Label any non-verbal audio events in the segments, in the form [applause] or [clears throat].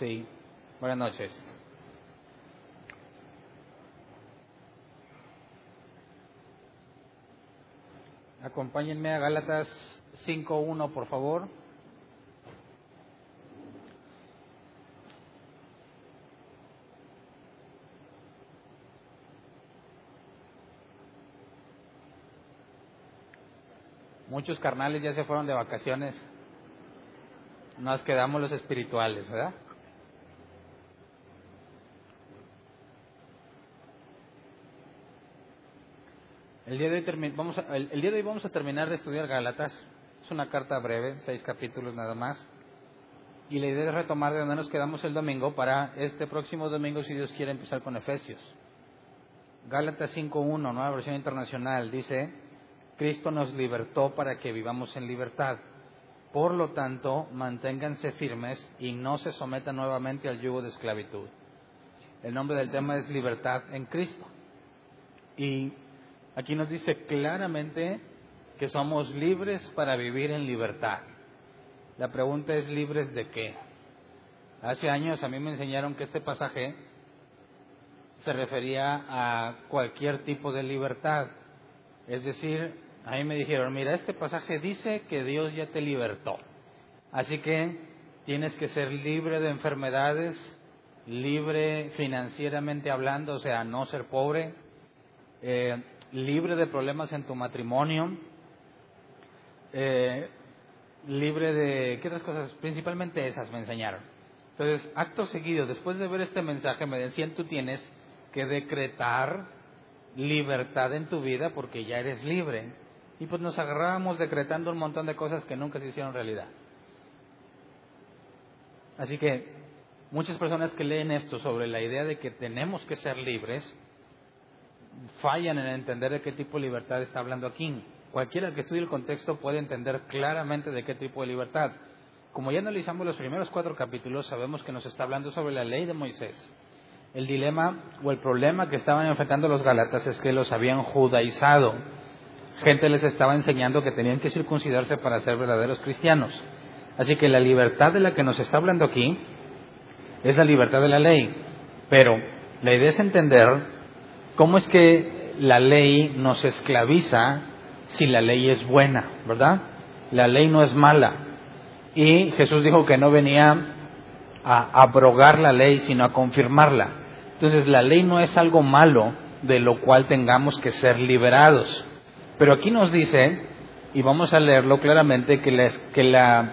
Sí, buenas noches. Acompáñenme a Gálatas 5.1, por favor. Muchos carnales ya se fueron de vacaciones. Nos quedamos los espirituales, ¿verdad? El día, de hoy vamos a, el, el día de hoy vamos a terminar de estudiar Gálatas. Es una carta breve, seis capítulos nada más. Y la idea es retomar de donde nos quedamos el domingo para este próximo domingo, si Dios quiere, empezar con Efesios. Gálatas 5.1, nueva versión internacional, dice, Cristo nos libertó para que vivamos en libertad. Por lo tanto, manténganse firmes y no se sometan nuevamente al yugo de esclavitud. El nombre del tema es libertad en Cristo. Y Aquí nos dice claramente que somos libres para vivir en libertad. La pregunta es libres de qué. Hace años a mí me enseñaron que este pasaje se refería a cualquier tipo de libertad. Es decir, a mí me dijeron, mira, este pasaje dice que Dios ya te libertó. Así que tienes que ser libre de enfermedades, libre financieramente hablando, o sea, no ser pobre, eh, libre de problemas en tu matrimonio, eh, libre de, ¿qué otras cosas? Principalmente esas me enseñaron. Entonces, acto seguido, después de ver este mensaje, me decían, tú tienes que decretar libertad en tu vida porque ya eres libre. Y pues nos agarrábamos decretando un montón de cosas que nunca se hicieron realidad. Así que muchas personas que leen esto sobre la idea de que tenemos que ser libres, fallan en entender de qué tipo de libertad está hablando aquí. Cualquiera que estudie el contexto puede entender claramente de qué tipo de libertad. Como ya analizamos los primeros cuatro capítulos, sabemos que nos está hablando sobre la ley de Moisés. El dilema o el problema que estaban enfrentando los galatas es que los habían judaizado. Gente les estaba enseñando que tenían que circuncidarse para ser verdaderos cristianos. Así que la libertad de la que nos está hablando aquí es la libertad de la ley. Pero la idea es entender ¿Cómo es que la ley nos esclaviza si la ley es buena, verdad? La ley no es mala. Y Jesús dijo que no venía a abrogar la ley, sino a confirmarla. Entonces la ley no es algo malo de lo cual tengamos que ser liberados. Pero aquí nos dice, y vamos a leerlo claramente, que la,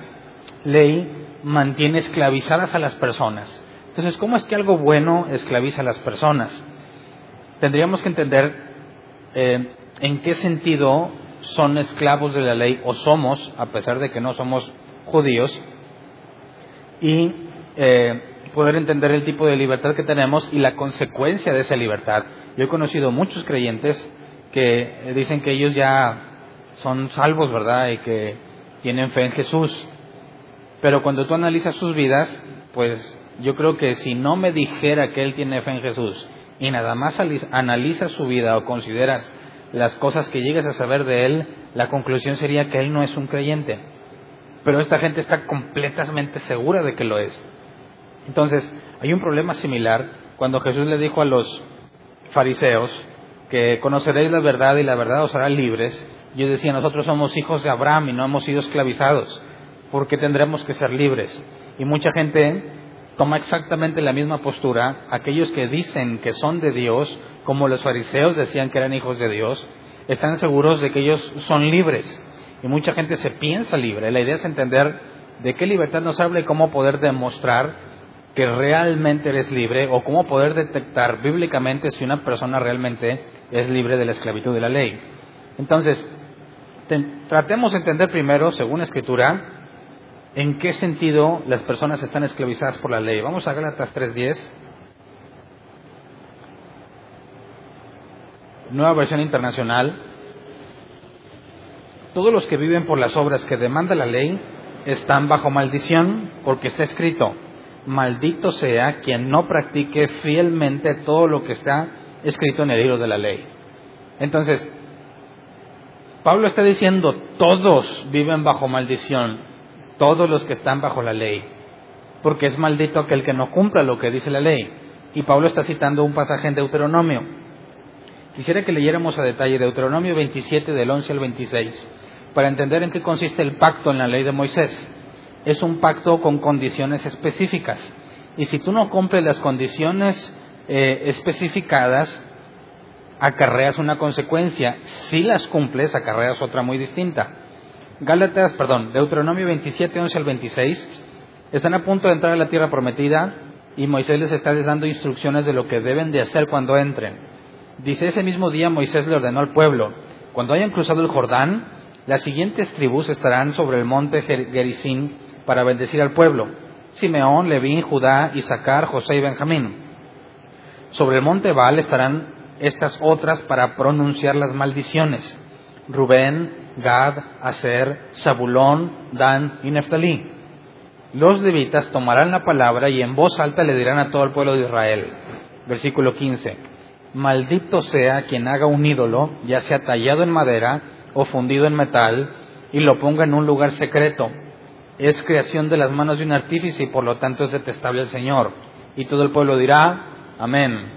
ley mantiene esclavizadas a las personas. Entonces, ¿cómo es que algo bueno esclaviza a las personas? Tendríamos que entender eh, en qué sentido son esclavos de la ley o somos, a pesar de que no somos judíos, y eh, poder entender el tipo de libertad que tenemos y la consecuencia de esa libertad. Yo he conocido muchos creyentes que dicen que ellos ya son salvos, ¿verdad? Y que tienen fe en Jesús. Pero cuando tú analizas sus vidas, pues yo creo que si no me dijera que él tiene fe en Jesús y nada más analizas su vida o consideras las cosas que llegas a saber de él, la conclusión sería que él no es un creyente. Pero esta gente está completamente segura de que lo es. Entonces, hay un problema similar cuando Jesús le dijo a los fariseos que conoceréis la verdad y la verdad os hará libres. Yo decía, nosotros somos hijos de Abraham y no hemos sido esclavizados. ¿Por qué tendremos que ser libres? Y mucha gente toma exactamente la misma postura aquellos que dicen que son de Dios, como los fariseos decían que eran hijos de Dios, están seguros de que ellos son libres. Y mucha gente se piensa libre. La idea es entender de qué libertad nos habla y cómo poder demostrar que realmente eres libre o cómo poder detectar bíblicamente si una persona realmente es libre de la esclavitud de la ley. Entonces, tratemos de entender primero, según Escritura, en qué sentido las personas están esclavizadas por la ley. Vamos a Gálatas 3.10. Nueva versión internacional. Todos los que viven por las obras que demanda la ley están bajo maldición porque está escrito, maldito sea quien no practique fielmente todo lo que está escrito en el libro de la ley. Entonces, Pablo está diciendo, todos viven bajo maldición, todos los que están bajo la ley, porque es maldito aquel que no cumpla lo que dice la ley. Y Pablo está citando un pasaje en Deuteronomio. Quisiera que leyéramos a detalle Deuteronomio 27 del 11 al 26 para entender en qué consiste el pacto en la ley de Moisés. Es un pacto con condiciones específicas. Y si tú no cumples las condiciones eh, especificadas, acarreas una consecuencia. Si las cumples, acarreas otra muy distinta. Gálatas, perdón, Deuteronomio 27, 11 al 26, están a punto de entrar a la tierra prometida y Moisés les está dando instrucciones de lo que deben de hacer cuando entren. Dice, ese mismo día Moisés le ordenó al pueblo, cuando hayan cruzado el Jordán, las siguientes tribus estarán sobre el monte Gerizim para bendecir al pueblo. Simeón, Leví, Judá, Isaacar, José y Benjamín. Sobre el monte Baal estarán estas otras para pronunciar las maldiciones. Rubén, Gad, Aser, Zabulón, Dan y Neftalí. Los levitas tomarán la palabra y en voz alta le dirán a todo el pueblo de Israel. Versículo 15. Maldito sea quien haga un ídolo, ya sea tallado en madera o fundido en metal, y lo ponga en un lugar secreto. Es creación de las manos de un artífice y por lo tanto es detestable al Señor. Y todo el pueblo dirá, amén.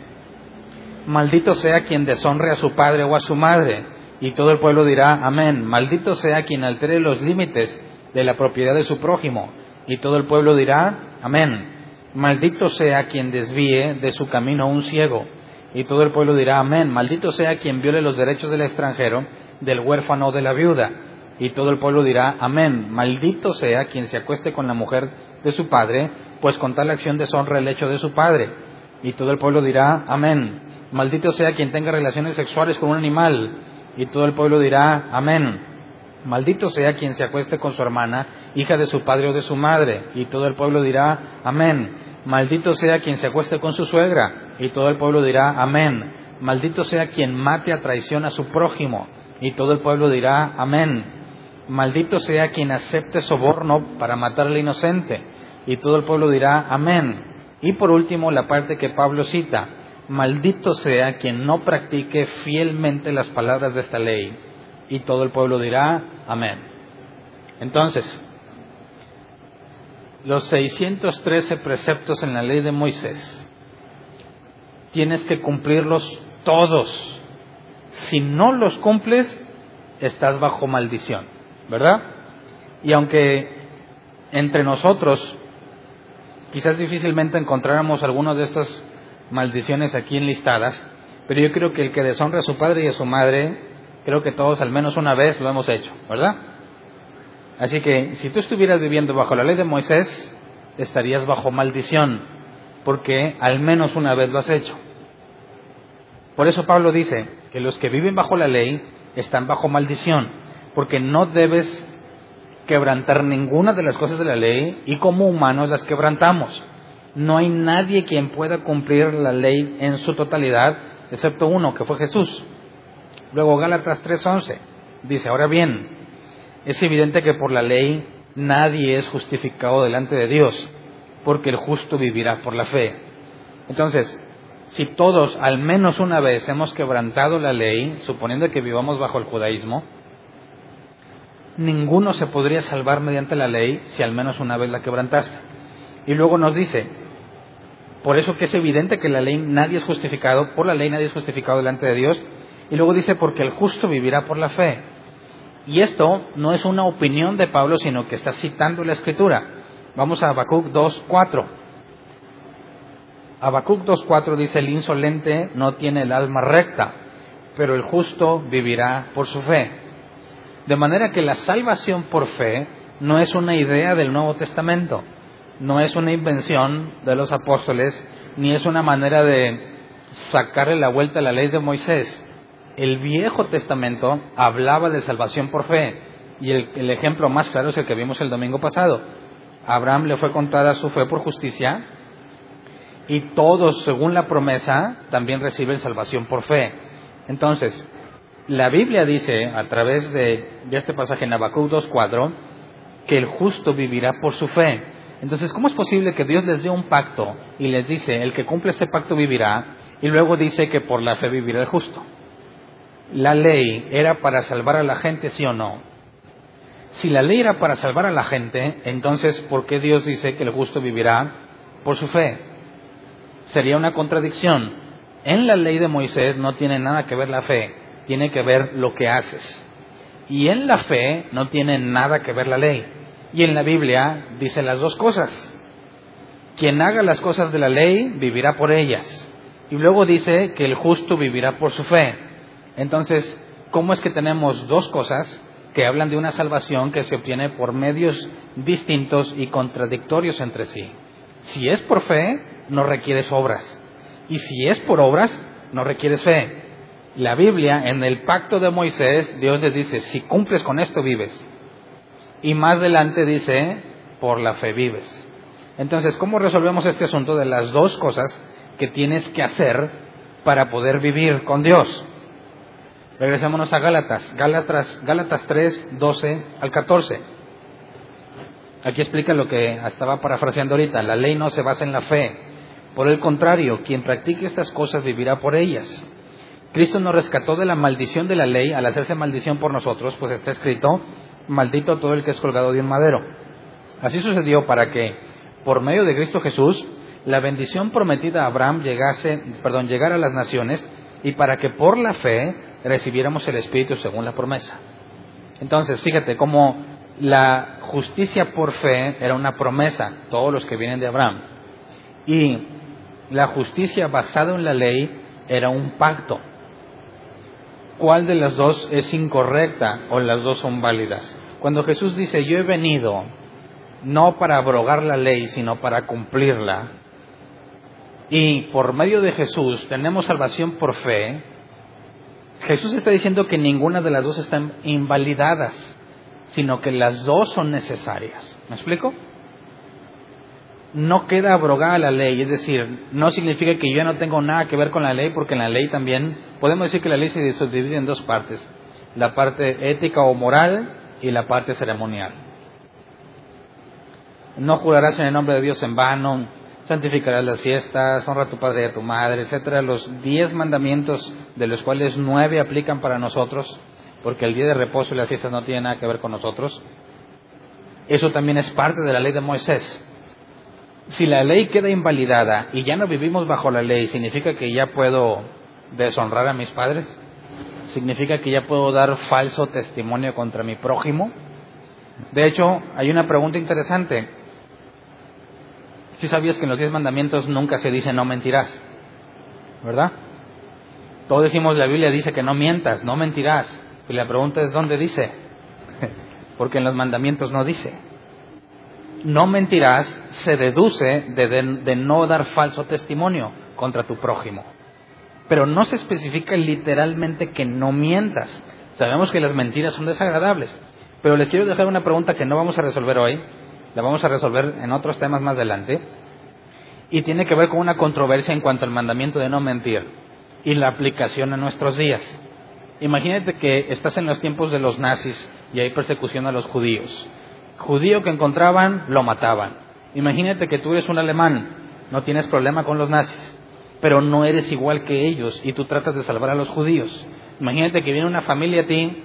Maldito sea quien deshonre a su padre o a su madre. Y todo el pueblo dirá, amén. Maldito sea quien altere los límites de la propiedad de su prójimo. Y todo el pueblo dirá, amén. Maldito sea quien desvíe de su camino a un ciego. Y todo el pueblo dirá, amén. Maldito sea quien viole los derechos del extranjero, del huérfano o de la viuda. Y todo el pueblo dirá, amén. Maldito sea quien se acueste con la mujer de su padre, pues con tal acción deshonra el hecho de su padre. Y todo el pueblo dirá, amén. Maldito sea quien tenga relaciones sexuales con un animal. Y todo el pueblo dirá, amén. Maldito sea quien se acueste con su hermana, hija de su padre o de su madre. Y todo el pueblo dirá, amén. Maldito sea quien se acueste con su suegra. Y todo el pueblo dirá, amén. Maldito sea quien mate a traición a su prójimo. Y todo el pueblo dirá, amén. Maldito sea quien acepte soborno para matar al inocente. Y todo el pueblo dirá, amén. Y por último, la parte que Pablo cita, maldito sea quien no practique fielmente las palabras de esta ley. Y todo el pueblo dirá, amén. Entonces, los 613 preceptos en la ley de Moisés, tienes que cumplirlos todos. Si no los cumples, estás bajo maldición, ¿verdad? Y aunque entre nosotros quizás difícilmente encontráramos algunas de estas maldiciones aquí enlistadas, pero yo creo que el que deshonra a su padre y a su madre, creo que todos al menos una vez lo hemos hecho, ¿verdad? Así que si tú estuvieras viviendo bajo la ley de Moisés, estarías bajo maldición, porque al menos una vez lo has hecho. Por eso Pablo dice que los que viven bajo la ley están bajo maldición, porque no debes quebrantar ninguna de las cosas de la ley y como humanos las quebrantamos. No hay nadie quien pueda cumplir la ley en su totalidad, excepto uno, que fue Jesús. Luego Gálatas 3:11 dice, ahora bien, es evidente que por la ley nadie es justificado delante de Dios, porque el justo vivirá por la fe. Entonces, si todos al menos una vez hemos quebrantado la ley, suponiendo que vivamos bajo el judaísmo, ninguno se podría salvar mediante la ley si al menos una vez la quebrantaste. Y luego nos dice, por eso que es evidente que la ley nadie es justificado, por la ley nadie es justificado delante de Dios. Y luego dice, porque el justo vivirá por la fe. Y esto no es una opinión de Pablo, sino que está citando la escritura. Vamos a Habacuc 2.4. Habacuc 2.4 dice, el insolente no tiene el alma recta, pero el justo vivirá por su fe. De manera que la salvación por fe no es una idea del Nuevo Testamento, no es una invención de los apóstoles, ni es una manera de sacarle la vuelta a la ley de Moisés. El Viejo Testamento hablaba de salvación por fe, y el, ejemplo más claro es el que vimos el domingo pasado. a Abraham le fue contada su fe por justicia y todos, según la promesa, también reciben salvación por fe. Entonces, la Biblia dice, a través de, este pasaje en Habacuc 2.4, que el justo vivirá por su fe. Entonces, ¿cómo es posible que Dios les dé un pacto y les dice, el que cumple este pacto vivirá, y luego dice que por la fe vivirá el justo? ¿La ley era para salvar a la gente, sí o no? Si la ley era para salvar a la gente, entonces, ¿por qué Dios dice que el justo vivirá por su fe? Sería una contradicción. En la ley de Moisés no tiene nada que ver la fe, tiene que ver lo que haces. Y en la fe no tiene nada que ver la ley. Y en la Biblia dice las dos cosas. Quien haga las cosas de la ley vivirá por ellas. Y luego dice que el justo vivirá por su fe. Entonces, ¿cómo es que tenemos dos cosas que hablan de una salvación que se obtiene por medios distintos y contradictorios entre sí? Si es por fe, no requieres obras. Y si es por obras, no requieres fe. La Biblia, en el pacto de Moisés, Dios les dice, si cumples con esto, vives. Y más adelante dice, por la fe vives. Entonces, ¿cómo resolvemos este asunto de las dos cosas que tienes que hacer para poder vivir con Dios? Regresémonos a Gálatas, Gálatas, Gálatas 3, 12 al 14. Aquí explica lo que estaba parafraseando ahorita. La ley no se basa en la fe. Por el contrario, quien practique estas cosas vivirá por ellas. Cristo nos rescató de la maldición de la ley al hacerse maldición por nosotros, pues está escrito, maldito todo el que es colgado de un madero. Así sucedió para que, por medio de Cristo Jesús, la bendición prometida a Abraham llegase, perdón, llegara a las naciones y para que por la fe recibiéramos el Espíritu según la promesa. Entonces, fíjate cómo la justicia por fe era una promesa, todos los que vienen de Abraham. Y la justicia basada en la ley era un pacto. ¿Cuál de las dos es incorrecta o las dos son válidas? Cuando Jesús dice, yo he venido no para abrogar la ley, sino para cumplirla, y por medio de Jesús tenemos salvación por fe, Jesús está diciendo que ninguna de las dos están invalidadas, sino que las dos son necesarias. ¿Me explico? No queda abrogada la ley, es decir, no significa que yo no tengo nada que ver con la ley, porque en la ley también podemos decir que la ley se subdivide en dos partes, la parte ética o moral y la parte ceremonial. No jurarás en el nombre de Dios en vano, santificarás las fiestas, honra a tu padre y a tu madre, etcétera, los diez mandamientos de los cuales nueve aplican para nosotros, porque el día de reposo y las fiestas no tienen nada que ver con nosotros. Eso también es parte de la ley de Moisés. Si la ley queda invalidada y ya no vivimos bajo la ley, ¿significa que ya puedo deshonrar a mis padres? ¿Significa que ya puedo dar falso testimonio contra mi prójimo? De hecho, hay una pregunta interesante. Si sabías que en los diez mandamientos nunca se dice no mentirás, ¿verdad? Todos decimos, la Biblia dice que no mientas, no mentirás. Y la pregunta es, ¿dónde dice? [laughs] Porque en los mandamientos no dice. No mentirás se deduce de, de no dar falso testimonio contra tu prójimo. Pero no se especifica literalmente que no mientas. Sabemos que las mentiras son desagradables. Pero les quiero dejar una pregunta que no vamos a resolver hoy, la vamos a resolver en otros temas más adelante, y tiene que ver con una controversia en cuanto al mandamiento de no mentir y la aplicación a nuestros días. Imagínate que estás en los tiempos de los nazis y hay persecución a los judíos. Judío que encontraban, lo mataban. Imagínate que tú eres un alemán, no tienes problema con los nazis, pero no eres igual que ellos y tú tratas de salvar a los judíos. Imagínate que viene una familia a ti,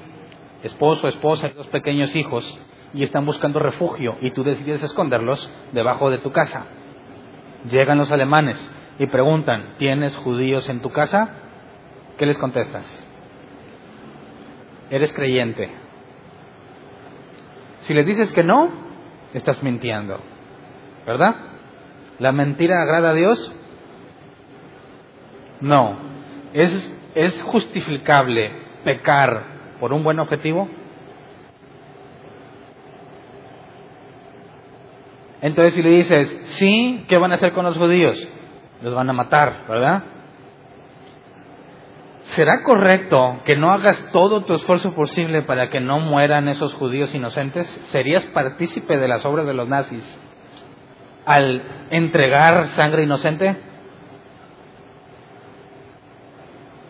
esposo, esposa dos pequeños hijos, y están buscando refugio y tú decides esconderlos debajo de tu casa. Llegan los alemanes y preguntan, ¿tienes judíos en tu casa? ¿Qué les contestas? Eres creyente. Si les dices que no, estás mintiendo. ¿Verdad? ¿La mentira agrada a Dios? No. ¿Es, es justificable pecar por un buen objetivo? Entonces si le dices, sí, ¿qué van a hacer con los judíos? Los van a matar, ¿verdad? ¿Será correcto que no hagas todo tu esfuerzo posible para que no mueran esos judíos inocentes? ¿Serías partícipe de las obras de los nazis al entregar sangre inocente?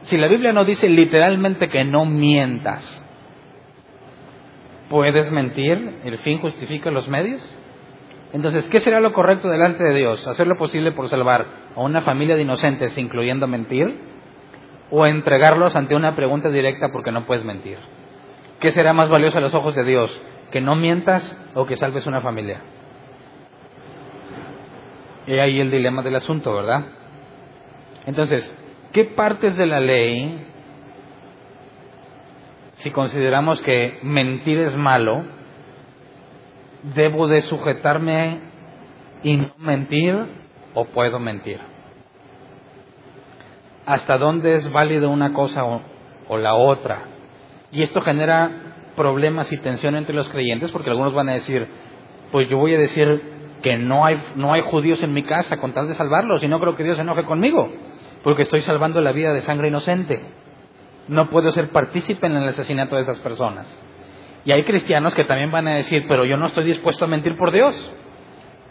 Si la Biblia no dice literalmente que no mientas, ¿puedes mentir? ¿El fin justifica los medios? Entonces, ¿qué será lo correcto delante de Dios? ¿Hacer lo posible por salvar a una familia de inocentes, incluyendo mentir? ¿O entregarlos ante una pregunta directa porque no puedes mentir? ¿Qué será más valioso a los ojos de Dios? ¿Que no mientas o que salves una familia? Y ahí el dilema del asunto, ¿verdad? Entonces, ¿qué partes de la ley, si consideramos que mentir es malo, debo de sujetarme y no mentir o puedo mentir? ¿Hasta dónde es válido una cosa o, o la otra? Y esto genera problemas y tensión entre los creyentes porque algunos van a decir, pues yo voy a decir que no hay, no hay judíos en mi casa con tal de salvarlos y no creo que Dios se enoje conmigo porque estoy salvando la vida de sangre inocente. No puedo ser partícipe en el asesinato de esas personas. Y hay cristianos que también van a decir, pero yo no estoy dispuesto a mentir por Dios.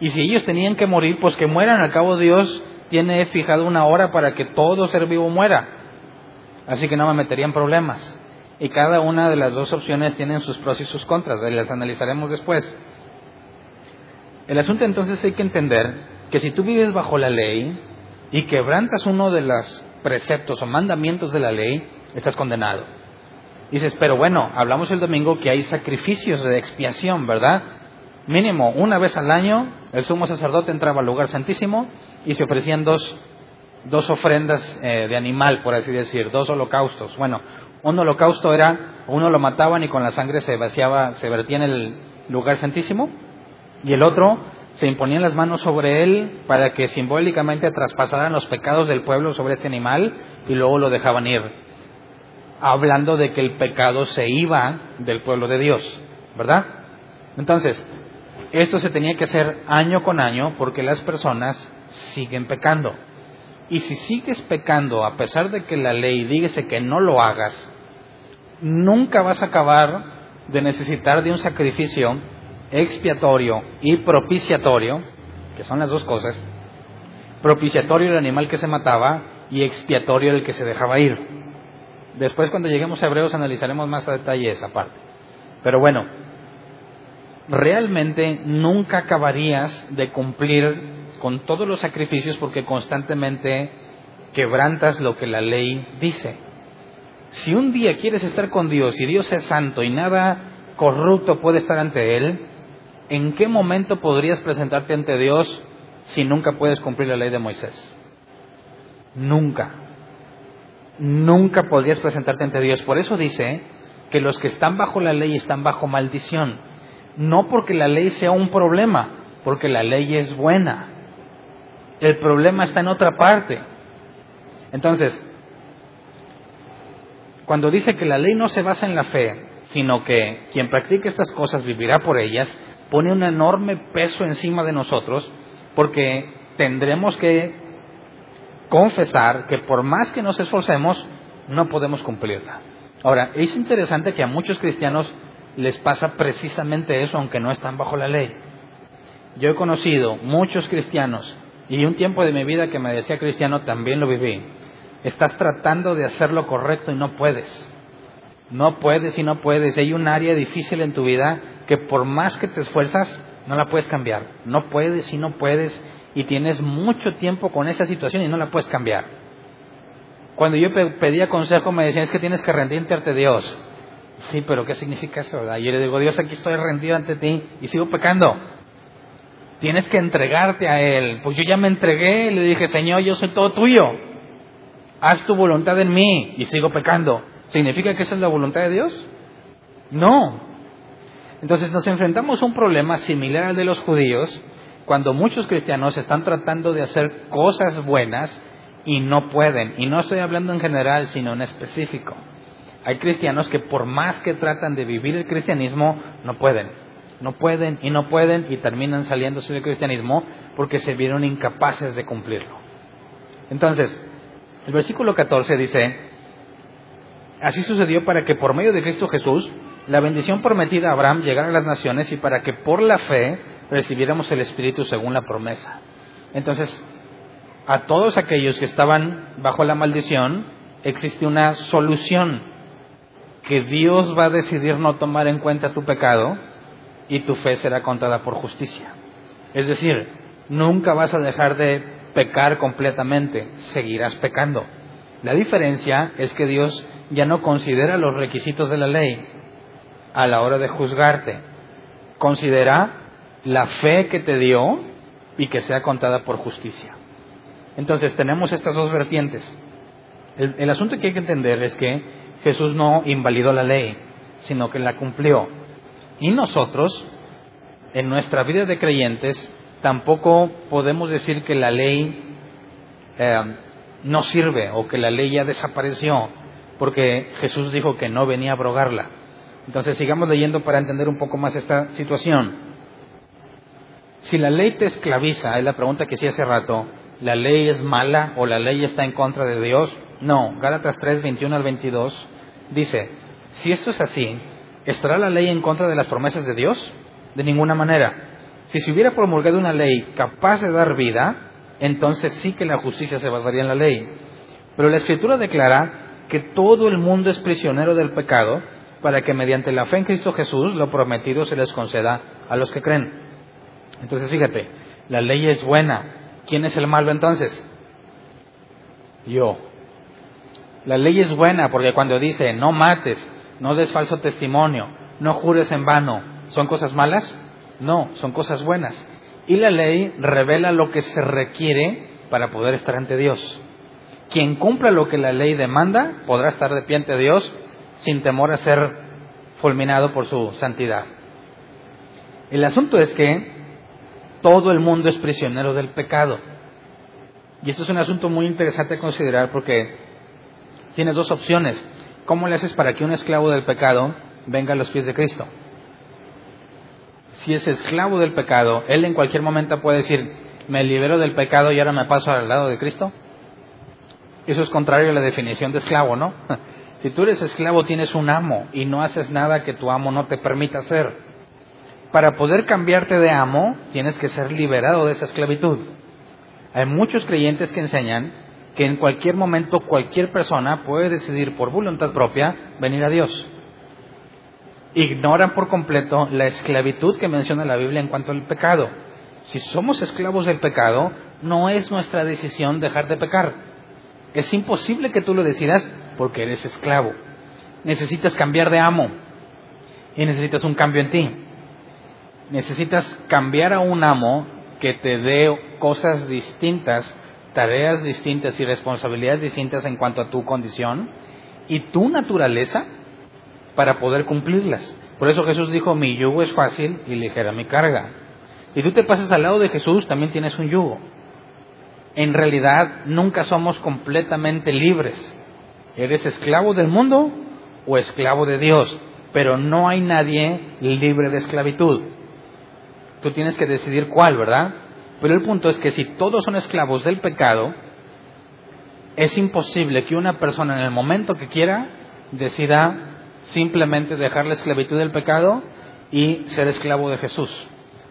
Y si ellos tenían que morir, pues que mueran. Al cabo Dios tiene fijado una hora para que todo ser vivo muera. Así que no me metería en problemas y cada una de las dos opciones tienen sus pros y sus contras, las analizaremos después. El asunto entonces hay que entender que si tú vives bajo la ley y quebrantas uno de los preceptos o mandamientos de la ley, estás condenado. dices, pero bueno, hablamos el domingo que hay sacrificios de expiación, ¿verdad? Mínimo una vez al año el sumo sacerdote entraba al lugar santísimo y se ofrecían dos, dos ofrendas eh, de animal, por así decir, dos holocaustos. Bueno, un holocausto era, uno lo mataban y con la sangre se vaciaba, se vertía en el lugar santísimo, y el otro se imponían las manos sobre él para que simbólicamente traspasaran los pecados del pueblo sobre este animal y luego lo dejaban ir, hablando de que el pecado se iba del pueblo de Dios, ¿verdad? Entonces, esto se tenía que hacer año con año porque las personas siguen pecando. Y si sigues pecando a pesar de que la ley dice que no lo hagas, nunca vas a acabar de necesitar de un sacrificio expiatorio y propiciatorio, que son las dos cosas. Propiciatorio el animal que se mataba y expiatorio el que se dejaba ir. Después cuando lleguemos a Hebreos analizaremos más a detalle esa parte. Pero bueno, realmente nunca acabarías de cumplir con todos los sacrificios porque constantemente quebrantas lo que la ley dice. Si un día quieres estar con Dios y Dios es santo y nada corrupto puede estar ante Él, ¿en qué momento podrías presentarte ante Dios si nunca puedes cumplir la ley de Moisés? Nunca. Nunca podrías presentarte ante Dios. Por eso dice que los que están bajo la ley están bajo maldición. No porque la ley sea un problema, porque la ley es buena. El problema está en otra parte. Entonces, cuando dice que la ley no se basa en la fe, sino que quien practique estas cosas vivirá por ellas, pone un enorme peso encima de nosotros, porque tendremos que confesar que por más que nos esforcemos, no podemos cumplirla. Ahora, es interesante que a muchos cristianos les pasa precisamente eso, aunque no están bajo la ley. Yo he conocido muchos cristianos y un tiempo de mi vida que me decía cristiano también lo viví, Estás tratando de hacer lo correcto y no puedes. No puedes y no puedes. Hay un área difícil en tu vida que por más que te esfuerzas, no la puedes cambiar. No puedes y no puedes y tienes mucho tiempo con esa situación y no la puedes cambiar. Cuando yo pedía consejo me decían es que tienes que rendirte ante Dios. Sí, pero ¿qué significa eso? Verdad? Yo le digo, Dios, aquí estoy rendido ante ti y sigo pecando. Tienes que entregarte a Él. Pues yo ya me entregué y le dije, Señor, yo soy todo tuyo haz tu voluntad en mí y sigo pecando. ¿Significa que esa es la voluntad de Dios? No. Entonces nos enfrentamos a un problema similar al de los judíos cuando muchos cristianos están tratando de hacer cosas buenas y no pueden. Y no estoy hablando en general, sino en específico. Hay cristianos que por más que tratan de vivir el cristianismo, no pueden. No pueden y no pueden y terminan saliéndose del cristianismo porque se vieron incapaces de cumplirlo. Entonces, el versículo 14 dice, así sucedió para que por medio de Cristo Jesús la bendición prometida a Abraham llegara a las naciones y para que por la fe recibiéramos el Espíritu según la promesa. Entonces, a todos aquellos que estaban bajo la maldición, existe una solución, que Dios va a decidir no tomar en cuenta tu pecado y tu fe será contada por justicia. Es decir, nunca vas a dejar de pecar completamente, seguirás pecando. La diferencia es que Dios ya no considera los requisitos de la ley a la hora de juzgarte. Considera la fe que te dio y que sea contada por justicia. Entonces tenemos estas dos vertientes. El, asunto que hay que entender es que Jesús no invalidó la ley, sino que la cumplió. Y nosotros, en nuestra vida de creyentes, tampoco podemos decir que la ley eh, no sirve o que la ley ya desapareció, porque Jesús dijo que no venía a abrogarla. Entonces sigamos leyendo para entender un poco más esta situación. Si la ley te esclaviza, es la pregunta que hice hace rato, ¿la ley es mala o la ley está en contra de Dios? No, Gálatas 3, 21 al 22 dice, si esto es así, ¿estará la ley en contra de las promesas de Dios? De ninguna manera. Si se hubiera promulgado una ley capaz de dar vida, entonces sí que la justicia se basaría en la ley. Pero la Escritura declara que todo el mundo es prisionero del pecado para que mediante la fe en Cristo Jesús lo prometido se les conceda a los que creen. Entonces fíjate, la ley es buena. ¿Quién es el malo entonces? Yo. La ley es buena porque cuando dice no mates, no des falso testimonio, no jures en vano, ¿son cosas malas? No, son cosas buenas. Y la ley revela lo que se requiere para poder estar ante Dios. Quien cumpla lo que la ley demanda podrá estar de pie ante Dios sin temor a ser fulminado por su santidad. El asunto es que todo el mundo es prisionero del pecado. Y esto es un asunto muy interesante a considerar porque tienes dos opciones. ¿Cómo le haces para que un esclavo del pecado venga a los pies de Cristo? Si es esclavo del pecado, él en cualquier momento puede decir, me libero del pecado y ahora me paso al lado de Cristo. Eso es contrario a la definición de esclavo, ¿no? Si tú eres esclavo tienes un amo y no haces nada que tu amo no te permita hacer. Para poder cambiarte de amo tienes que ser liberado de esa esclavitud. Hay muchos creyentes que enseñan que en cualquier momento cualquier persona puede decidir por voluntad propia venir a Dios. Ignoran por completo la esclavitud que menciona la Biblia en cuanto al pecado. Si somos esclavos del pecado, no es nuestra decisión dejar de pecar. Es imposible que tú lo decidas porque eres esclavo. Necesitas cambiar de amo y necesitas un cambio en ti. Necesitas cambiar a un amo que te dé cosas distintas tareas distintas y responsabilidades distintas en cuanto a tu condición y tu naturaleza para poder cumplirlas. Por eso Jesús dijo, mi yugo es fácil y ligera mi carga. Y tú te pasas al lado de Jesús, también tienes un yugo. En realidad nunca somos completamente libres. Eres esclavo del mundo o esclavo de Dios, pero no hay nadie libre de esclavitud. Tú tienes que decidir cuál, ¿verdad? Pero el punto es que si todos son esclavos del pecado, es imposible que una persona en el momento que quiera decida simplemente dejar la esclavitud del pecado y ser esclavo de Jesús.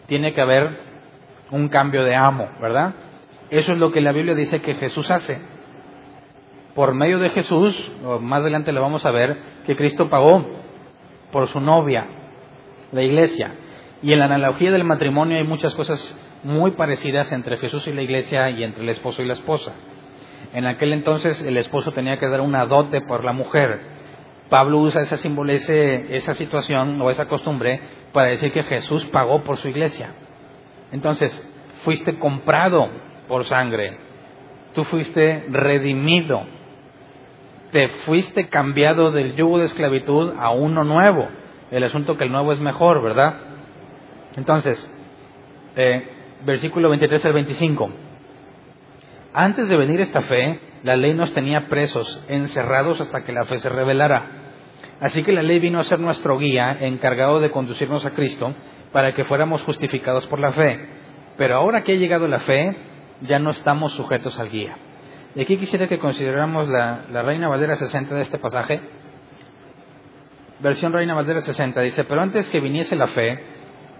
Tiene que haber un cambio de amo, ¿verdad? Eso es lo que la Biblia dice que Jesús hace. Por medio de Jesús, más adelante lo vamos a ver, que Cristo pagó por su novia, la iglesia. Y en la analogía del matrimonio hay muchas cosas muy parecidas entre Jesús y la iglesia y entre el esposo y la esposa. En aquel entonces el esposo tenía que dar una dote por la mujer. Pablo usa esa esa situación o esa costumbre para decir que Jesús pagó por su iglesia. Entonces, fuiste comprado por sangre. Tú fuiste redimido. Te fuiste cambiado del yugo de esclavitud a uno nuevo. El asunto que el nuevo es mejor, ¿verdad? Entonces, eh, versículo 23 al 25. Antes de venir esta fe, la ley nos tenía presos, encerrados hasta que la fe se revelara. Así que la ley vino a ser nuestro guía, encargado de conducirnos a Cristo, para que fuéramos justificados por la fe. Pero ahora que ha llegado la fe, ya no estamos sujetos al guía. Y aquí quisiera que consideráramos la, la Reina Valera 60 de este pasaje. Versión Reina Valera 60 dice, pero antes que viniese la fe,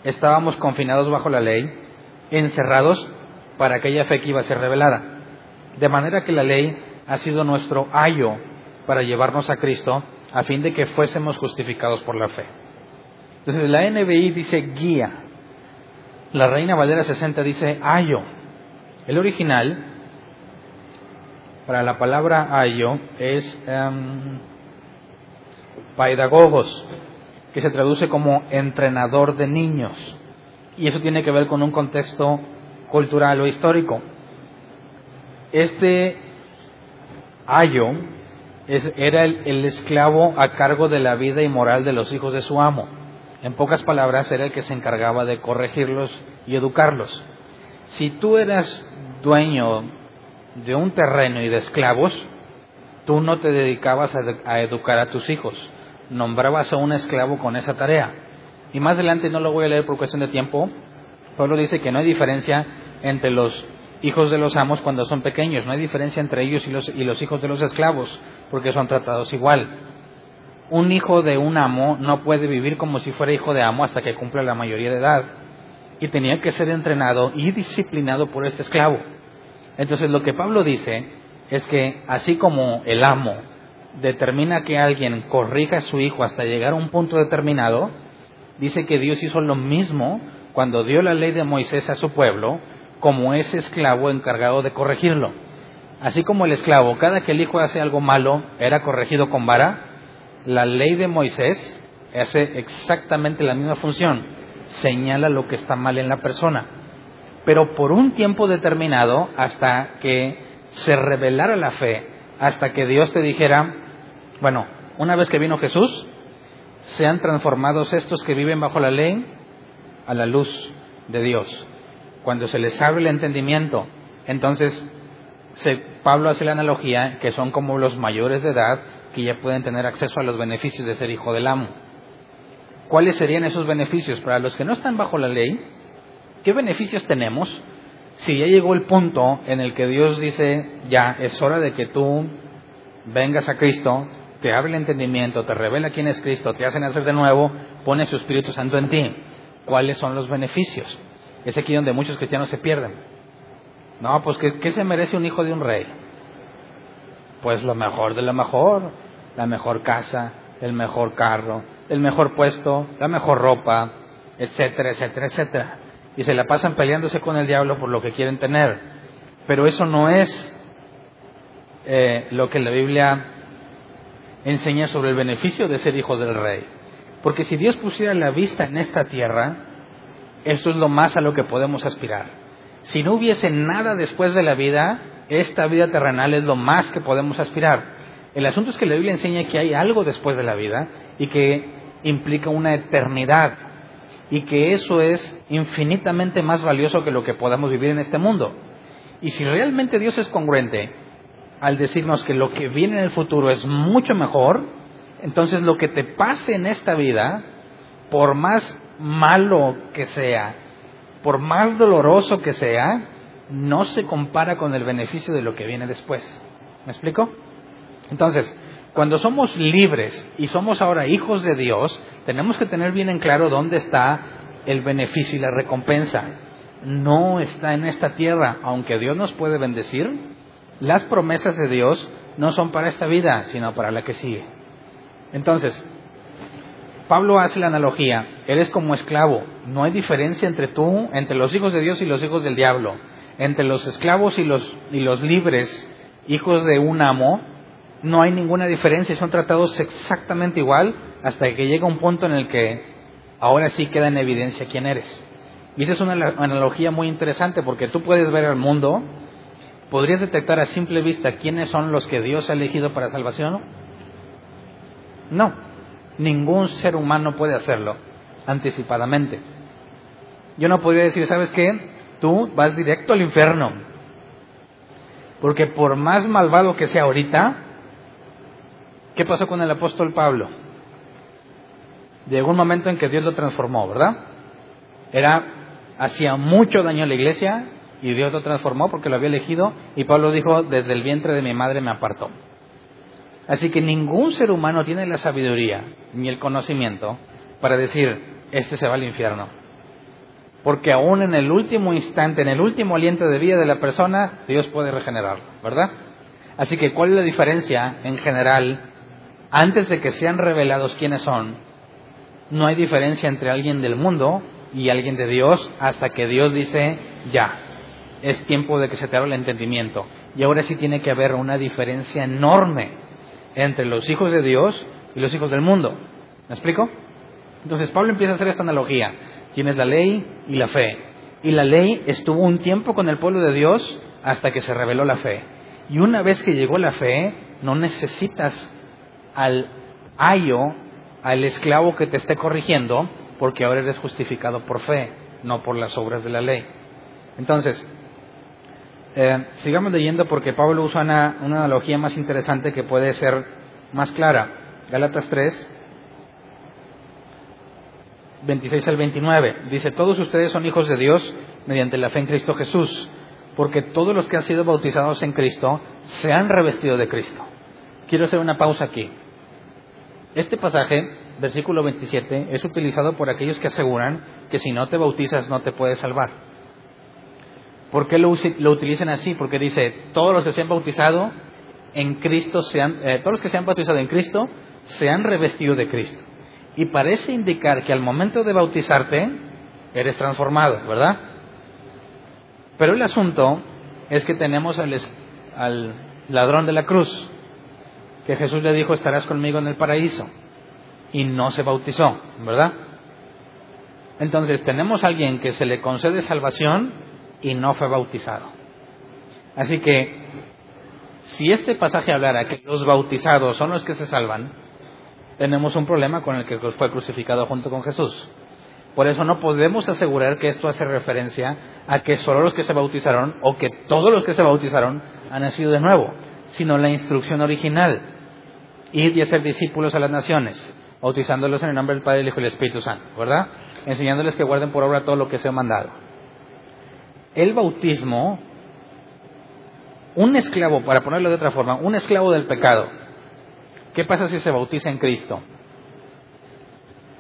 estábamos confinados bajo la ley, encerrados para aquella fe que iba a ser revelada. De manera que la ley ha sido nuestro ayo para llevarnos a Cristo a fin de que fuésemos justificados por la fe. Entonces la NBI dice guía, la Reina Valera 60 dice ayo. El original para la palabra ayo es um, que se traduce como entrenador de niños. Y eso tiene que ver con un contexto cultural o histórico. Este ayo era el, esclavo a cargo de la vida y moral de los hijos de su amo. En pocas palabras, era el que se encargaba de corregirlos y educarlos. Si tú eras dueño de un terreno y de esclavos, tú no te dedicabas a, educar a tus hijos, nombrabas a un esclavo con esa tarea. Y más adelante no lo voy a leer por cuestión de tiempo. Pablo dice que no hay diferencia entre los hijos de los amos cuando son pequeños, no hay diferencia entre ellos y los, y los hijos de los esclavos, porque son tratados igual. Un hijo de un amo no puede vivir como si fuera hijo de amo hasta que cumpla la mayoría de edad. Y tenía que ser entrenado y disciplinado por este esclavo. Entonces lo que Pablo dice es que así como el amo determina que alguien corrija a su hijo hasta llegar a un punto determinado, dice que Dios hizo lo mismo cuando dio la ley de Moisés a su pueblo, como ese esclavo encargado de corregirlo. Así como el esclavo, cada que el hijo hace algo malo, era corregido con vara, la ley de Moisés hace exactamente la misma función, señala lo que está mal en la persona pero por un tiempo determinado hasta que se revelara la fe, hasta que Dios te dijera, bueno, una vez que vino Jesús, sean transformados estos que viven bajo la ley a la luz de Dios. Cuando se les abre el entendimiento, entonces Pablo hace la analogía que son como los mayores de edad que ya pueden tener acceso a los beneficios de ser hijo del amo. ¿Cuáles serían esos beneficios? Para los que no están bajo la ley, ¿Qué beneficios tenemos si ya llegó el punto en el que Dios dice, ya es hora de que tú vengas a Cristo, te abre el entendimiento, te revela quién es Cristo, te hace nacer de nuevo, pone su Espíritu Santo en ti? ¿Cuáles son los beneficios? Es aquí donde muchos cristianos se pierden. No, pues ¿qué, se merece un hijo de un rey? Pues lo mejor de lo mejor, la mejor casa, el mejor carro, el mejor puesto, la mejor ropa, etcétera, etcétera, etcétera y se la pasan peleándose con el diablo por lo que quieren tener. Pero eso no es eh, lo que la Biblia enseña sobre el beneficio de ser hijo del rey. Porque si Dios pusiera la vista en esta tierra, esto es lo más a lo que podemos aspirar. Si no hubiese nada después de la vida, esta vida terrenal es lo más que podemos aspirar. El asunto es que la Biblia enseña que hay algo después de la vida y que implica una eternidad y que eso es infinitamente más valioso que lo que podamos vivir en este mundo. Y si realmente Dios es congruente al decirnos que lo que viene en el futuro es mucho mejor, entonces lo que te pase en esta vida, por más malo que sea, por más doloroso que sea, no se compara con el beneficio de lo que viene después. ¿Me explico? Entonces, cuando somos libres y somos ahora hijos de Dios, tenemos que tener bien en claro dónde está el beneficio y la recompensa. No está en esta tierra, aunque Dios nos puede bendecir, las promesas de Dios no son para esta vida, sino para la que sigue. Entonces, Pablo hace la analogía, eres como esclavo, no hay diferencia entre tú, entre los hijos de Dios y los hijos del diablo, entre los esclavos y los, y los libres, hijos de un amo, no hay ninguna diferencia, son tratados exactamente igual hasta que llega un punto en el que ahora sí queda en evidencia quién eres. Y esa es una analogía muy interesante porque tú puedes ver al mundo, podrías detectar a simple vista quiénes son los que Dios ha elegido para salvación. No, ningún ser humano puede hacerlo anticipadamente. Yo no podría decir, ¿sabes qué? Tú vas directo al infierno. Porque por más malvado que sea ahorita, ¿Qué pasó con el apóstol Pablo? Llegó un momento en que Dios lo transformó, ¿verdad? Era, hacía mucho daño a la iglesia y Dios lo transformó porque lo había elegido y Pablo dijo, desde el vientre de mi madre me apartó. Así que ningún ser humano tiene la sabiduría ni el conocimiento para decir, este se va al infierno. Porque aún en el último instante, en el último aliento de vida de la persona, Dios puede regenerarlo, ¿verdad? Así que, ¿cuál es la diferencia en general? Antes de que sean revelados quiénes son, no hay diferencia entre alguien del mundo y alguien de Dios hasta que Dios dice, ya, es tiempo de que se te abra el entendimiento. Y ahora sí tiene que haber una diferencia enorme entre los hijos de Dios y los hijos del mundo. ¿Me explico? Entonces Pablo empieza a hacer esta analogía. Tienes la ley y la fe. Y la ley estuvo un tiempo con el pueblo de Dios hasta que se reveló la fe. Y una vez que llegó la fe, no necesitas al ayo, al esclavo que te esté corrigiendo, porque ahora eres justificado por fe, no por las obras de la ley. Entonces, eh, sigamos leyendo porque Pablo usa una, una analogía más interesante que puede ser más clara. Galatas 3, 26 al 29. Dice, todos ustedes son hijos de Dios mediante la fe en Cristo Jesús, porque todos los que han sido bautizados en Cristo se han revestido de Cristo. Quiero hacer una pausa aquí. Este pasaje, versículo 27, es utilizado por aquellos que aseguran que si no te bautizas no te puedes salvar. ¿Por qué lo, utilizan así? Porque dice, todos los que se han bautizado en Cristo, se han, eh, todos los que se han bautizado en Cristo, se han revestido de Cristo. Y parece indicar que al momento de bautizarte, eres transformado, ¿verdad? Pero el asunto es que tenemos al, al ladrón de la cruz, que Jesús le dijo, estarás conmigo en el paraíso, y no se bautizó, ¿verdad? Entonces tenemos a alguien que se le concede salvación y no fue bautizado. Así que, si este pasaje hablara que los bautizados son los que se salvan, tenemos un problema con el que fue crucificado junto con Jesús. Por eso no podemos asegurar que esto hace referencia a que solo los que se bautizaron o que todos los que se bautizaron han nacido de nuevo, sino la instrucción original, y hacer discípulos a las naciones, bautizándolos en el nombre del Padre, el Hijo y el Espíritu Santo, ¿verdad? Enseñándoles que guarden por obra todo lo que se ha mandado el bautismo, un esclavo, para ponerlo de otra forma, un esclavo del pecado, ¿qué pasa si se bautiza en Cristo?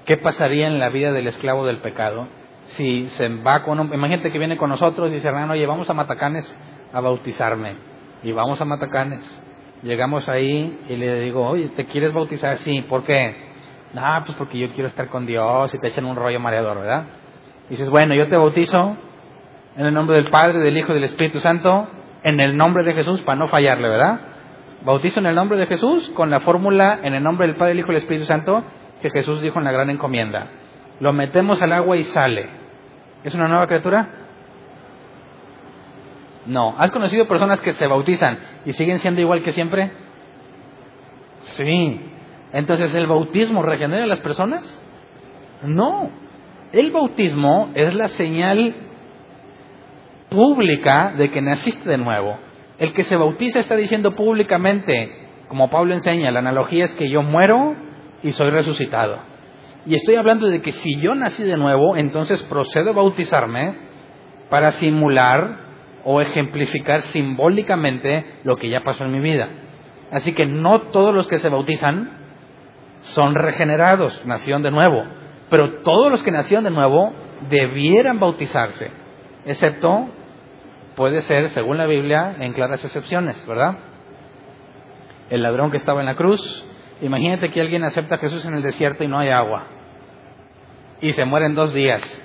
¿Qué pasaría en la vida del esclavo del pecado si se va con. Imagínate que viene con nosotros y dice, hermano, oye, vamos a Matacanes a bautizarme. Y vamos a Matacanes. Llegamos ahí y le digo, oye, ¿te quieres bautizar? Sí, ¿por qué? No, pues porque yo quiero estar con Dios y te echan un rollo mareador, ¿verdad? dices, bueno, yo te bautizo, en el nombre del Padre, del Hijo y del Espíritu Santo, en el nombre de Jesús, para no fallarle, ¿verdad? Bautizo en el nombre de Jesús con la fórmula en el nombre del Padre, del Hijo y del Espíritu Santo que Jesús dijo en la gran encomienda. Lo metemos al agua y sale. ¿Es una nueva criatura? No. ¿Has conocido personas que se bautizan y siguen siendo igual que siempre? Sí. Entonces, ¿el bautismo regenera a las personas? No. El bautismo es la señal pública de que naciste de nuevo. El que se bautiza está diciendo públicamente, como Pablo enseña, la analogía es que yo muero y soy resucitado. Y estoy hablando de que si yo nací de nuevo, entonces procedo a bautizarme para simular o ejemplificar simbólicamente lo que ya pasó en mi vida. Así que no todos los que se bautizan son regenerados, nacieron de nuevo, pero todos los que nacieron de nuevo debieran bautizarse, excepto puede ser, según la Biblia, en claras excepciones, ¿verdad? El ladrón que estaba en la cruz, imagínate que alguien acepta a Jesús en el desierto y no hay agua, y se muere en dos días.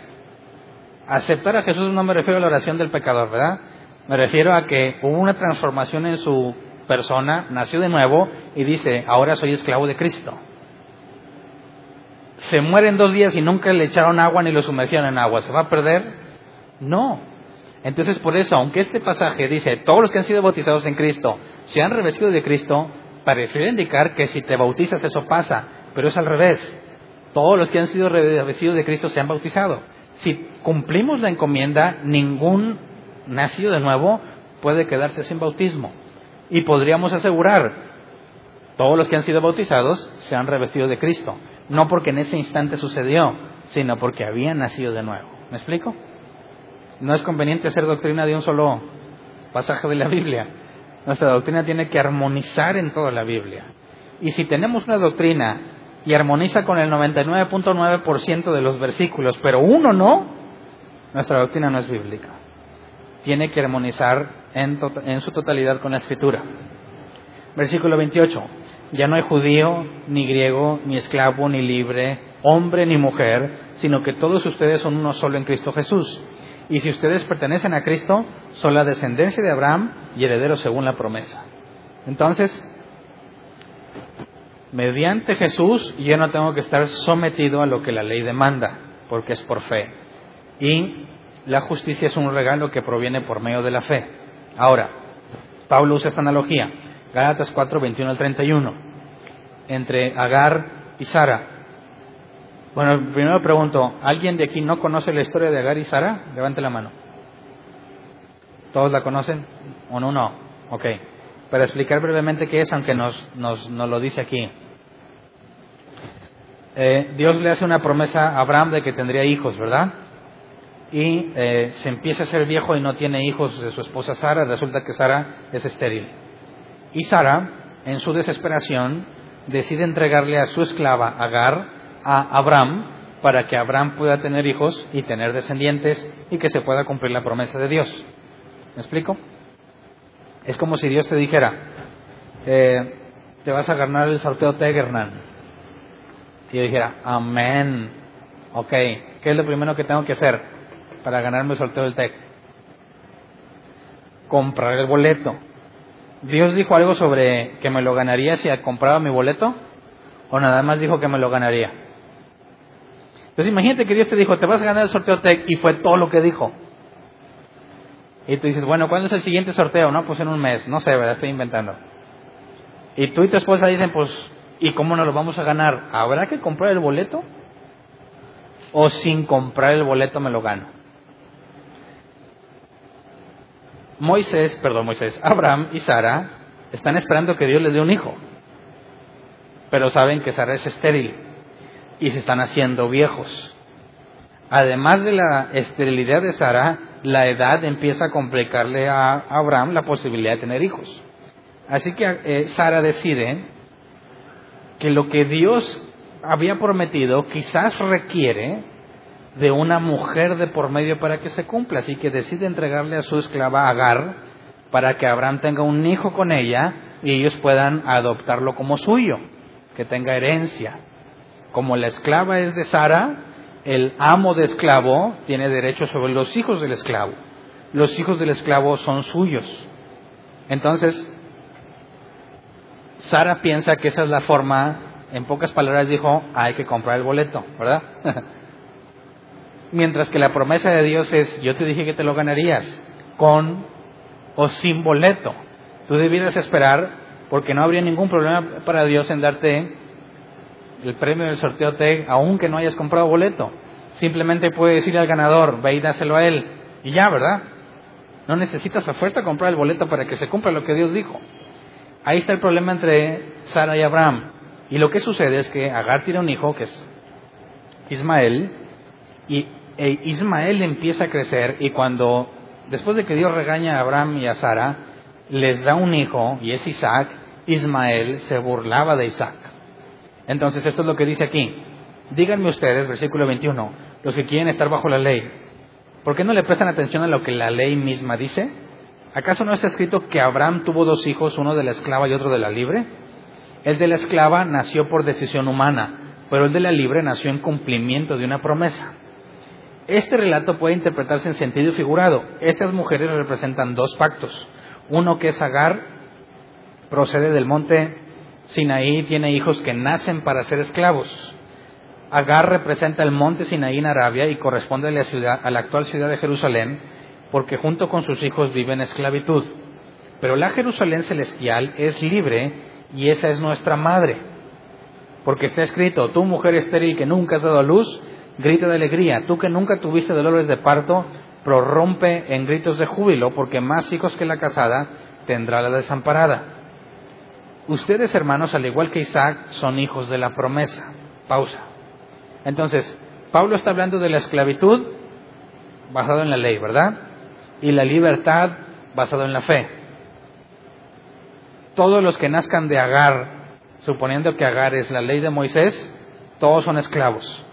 Aceptar a Jesús no me refiero a la oración del pecador, ¿verdad? Me refiero a que hubo una transformación en su persona, nació de nuevo y dice, ahora soy esclavo de Cristo. Se muere en dos días y nunca le echaron agua ni lo sumergieron en agua. ¿Se va a perder? No. Entonces, por eso, aunque este pasaje dice, todos los que han sido bautizados en Cristo se han revestido de Cristo, parece indicar que si te bautizas eso pasa, pero es al revés. Todos los que han sido revestidos de Cristo se han bautizado. Si cumplimos la encomienda, ningún nacido de nuevo puede quedarse sin bautismo. Y podríamos asegurar, todos los que han sido bautizados se han revestido de Cristo. No porque en ese instante sucedió, sino porque habían nacido de nuevo. ¿Me explico? No es conveniente hacer doctrina de un solo pasaje de la Biblia. Nuestra doctrina tiene que armonizar en toda la Biblia. Y si tenemos una doctrina y armoniza con el 99.9% de los versículos, pero uno no, nuestra doctrina no es bíblica. Tiene que armonizar en, en su totalidad con la escritura. Versículo 28. Ya no hay judío, ni griego, ni esclavo, ni libre, hombre ni mujer, sino que todos ustedes son uno solo en Cristo Jesús. Y si ustedes pertenecen a Cristo, son la descendencia de Abraham y herederos según la promesa. Entonces, mediante Jesús yo no tengo que estar sometido a lo que la ley demanda, porque es por fe. Y la justicia es un regalo que proviene por medio de la fe. Ahora, Pablo usa esta analogía, Gálatas 4, 21 al 31, entre Agar y Sara. Bueno, primero pregunto, ¿alguien de aquí no conoce la historia de Agar y Sara? Levante la mano. ¿Todos la conocen? ¿O no? No. Ok. Para explicar brevemente qué es, aunque nos, nos, nos lo dice aquí. Eh, Dios le hace una promesa a Abraham de que tendría hijos, ¿verdad? Y eh, se empieza a ser viejo y no tiene hijos de su esposa Sara, resulta que Sara es estéril. Y Sara, en su desesperación, decide entregarle a su esclava Agar a Abraham para que Abraham pueda tener hijos y tener descendientes y que se pueda cumplir la promesa de Dios. ¿Me explico? Es como si Dios te dijera, eh, te vas a ganar el sorteo Tegernan. Y yo dijera, amén. Ok, ¿qué es lo primero que tengo que hacer para ganarme el sorteo del TEC? Comprar el boleto. ¿Dios dijo algo sobre que me lo ganaría si compraba mi boleto? ¿O nada más dijo que me lo ganaría? Entonces imagínate que Dios te dijo, te vas a ganar el sorteo TEC y fue todo lo que dijo. Y tú dices, bueno, ¿cuándo es el siguiente sorteo? No, pues en un mes. No sé, ¿verdad? Estoy inventando. Y tú y tu esposa dicen, pues, ¿y cómo nos lo vamos a ganar? ¿Habrá que comprar el boleto? ¿O sin comprar el boleto me lo gano? Moisés, perdón, Moisés, Abraham y Sara están esperando que Dios les dé un hijo. Pero saben que Sara es estéril y se están haciendo viejos. Además de la esterilidad de Sara, la edad empieza a complicarle a Abraham la posibilidad de tener hijos. Así que eh, Sara decide que lo que Dios había prometido quizás requiere de una mujer de por medio para que se cumpla. Así que decide entregarle a su esclava Agar para que Abraham tenga un hijo con ella y ellos puedan adoptarlo como suyo, que tenga herencia. Como la esclava es de Sara, el amo de esclavo tiene derecho sobre los hijos del esclavo. Los hijos del esclavo son suyos. Entonces, Sara piensa que esa es la forma, en pocas palabras dijo, hay que comprar el boleto, ¿verdad? [laughs] Mientras que la promesa de Dios es, yo te dije que te lo ganarías, con o sin boleto. Tú debieras esperar, porque no habría ningún problema para Dios en darte el premio del sorteo TEG, aunque no hayas comprado boleto. Simplemente puede decir al ganador, ve y dáselo a él. Y ya, ¿verdad? No necesitas a fuerza comprar el boleto para que se cumpla lo que Dios dijo. Ahí está el problema entre Sara y Abraham. Y lo que sucede es que Agar tiene un hijo que es Ismael, y e Ismael empieza a crecer, y cuando, después de que Dios regaña a Abraham y a Sara, les da un hijo, y es Isaac, Ismael se burlaba de Isaac. Entonces, esto es lo que dice aquí. Díganme ustedes, versículo 21, los que quieren estar bajo la ley, ¿por qué no le prestan atención a lo que la ley misma dice? ¿Acaso no está escrito que Abraham tuvo dos hijos, uno de la esclava y otro de la libre? El de la esclava nació por decisión humana, pero el de la libre nació en cumplimiento de una promesa. Este relato puede interpretarse en sentido figurado. Estas mujeres representan dos pactos. Uno que es Agar, procede del monte Sinaí, tiene hijos que nacen para ser esclavos. Agar representa el monte Sinaí en Arabia y corresponde a la, ciudad, a la actual ciudad de Jerusalén, porque junto con sus hijos vive en esclavitud. Pero la Jerusalén celestial es libre y esa es nuestra madre. Porque está escrito, tú mujer estéril que nunca has dado a luz, grita de alegría, tú que nunca tuviste dolores de parto, prorrompe en gritos de júbilo, porque más hijos que la casada tendrá la desamparada. Ustedes, hermanos, al igual que Isaac, son hijos de la promesa. Pausa. Entonces, Pablo está hablando de la esclavitud basado en la ley, ¿verdad? Y la libertad basado en la fe. Todos los que nazcan de Agar, suponiendo que Agar es la ley de Moisés, todos son esclavos,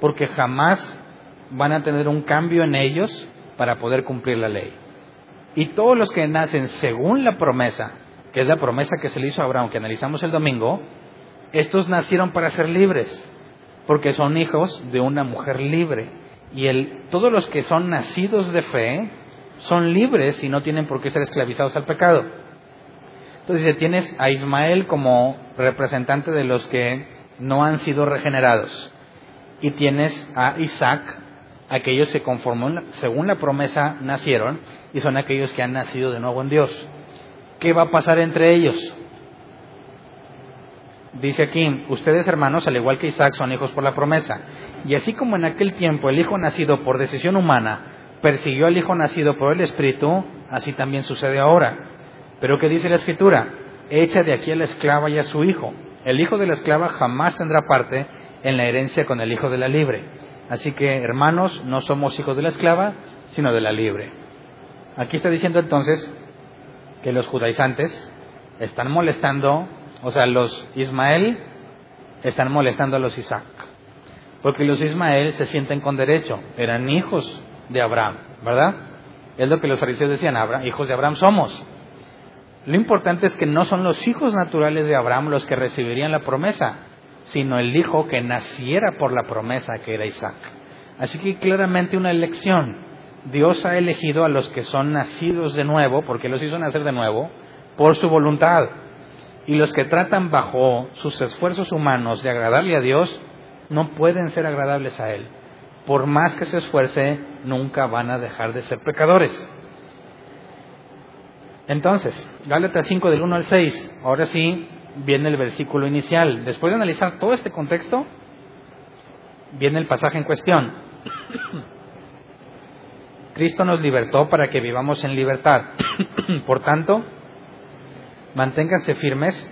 porque jamás van a tener un cambio en ellos para poder cumplir la ley. Y todos los que nacen según la promesa, que es la promesa que se le hizo a Abraham, que analizamos el domingo, estos nacieron para ser libres, porque son hijos de una mujer libre. Y todos los que son nacidos de fe son libres y no tienen por qué ser esclavizados al pecado. Entonces tienes a Ismael como representante de los que no han sido regenerados. Y tienes a Isaac, aquellos que conformó según la promesa nacieron, y son aquellos que han nacido de nuevo en Dios. ¿Qué va a pasar entre ellos? Dice aquí, ustedes hermanos, al igual que Isaac, son hijos por la promesa. Y así como en aquel tiempo el hijo nacido por decisión humana persiguió al hijo nacido por el Espíritu, así también sucede ahora. Pero ¿qué dice la Escritura? Echa de aquí a la esclava y a su hijo. El hijo de la esclava jamás tendrá parte en la herencia con el hijo de la libre. Así que, hermanos, no somos hijos de la esclava, sino de la libre. Aquí está diciendo entonces que los judaizantes están molestando, o sea, los Ismael están molestando a los Isaac. Porque los Ismael se sienten con derecho, eran hijos de Abraham, ¿verdad? Es lo que los fariseos decían, hijos de Abraham somos. Lo importante es que no son los hijos naturales de Abraham los que recibirían la promesa, sino el hijo que naciera por la promesa que era Isaac. Así que claramente una elección. Dios ha elegido a los que son nacidos de nuevo, porque los hizo nacer de nuevo, por su voluntad. Y los que tratan bajo sus esfuerzos humanos de agradarle a Dios, no pueden ser agradables a Él por más que se esfuerce, nunca van a dejar de ser pecadores. Entonces, Gálatas 5 del 1 al 6, ahora sí viene el versículo inicial. Después de analizar todo este contexto, viene el pasaje en cuestión. Cristo nos libertó para que vivamos en libertad. [clears throat] Por tanto, manténganse firmes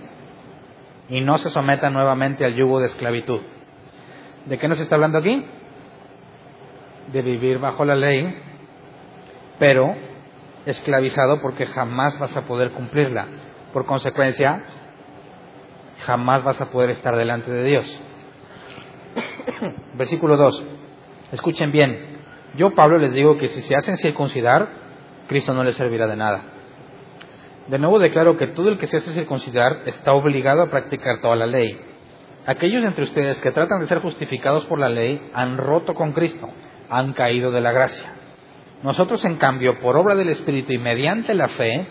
y no se sometan nuevamente al yugo de esclavitud. ¿De qué nos está hablando aquí? de vivir bajo la ley, pero esclavizado porque jamás vas a poder cumplirla. Por consecuencia, jamás vas a poder estar delante de Dios. [clears throat] Versículo 2. Escuchen bien. Yo, Pablo, les digo que si se hacen circuncidar, Cristo no les servirá de nada. De nuevo declaro que todo el que se hace circuncidar está obligado a practicar toda la ley. Aquellos entre ustedes que tratan de ser justificados por la ley han roto con Cristo han caído de la gracia. Nosotros, en cambio, por obra del Espíritu y mediante la fe,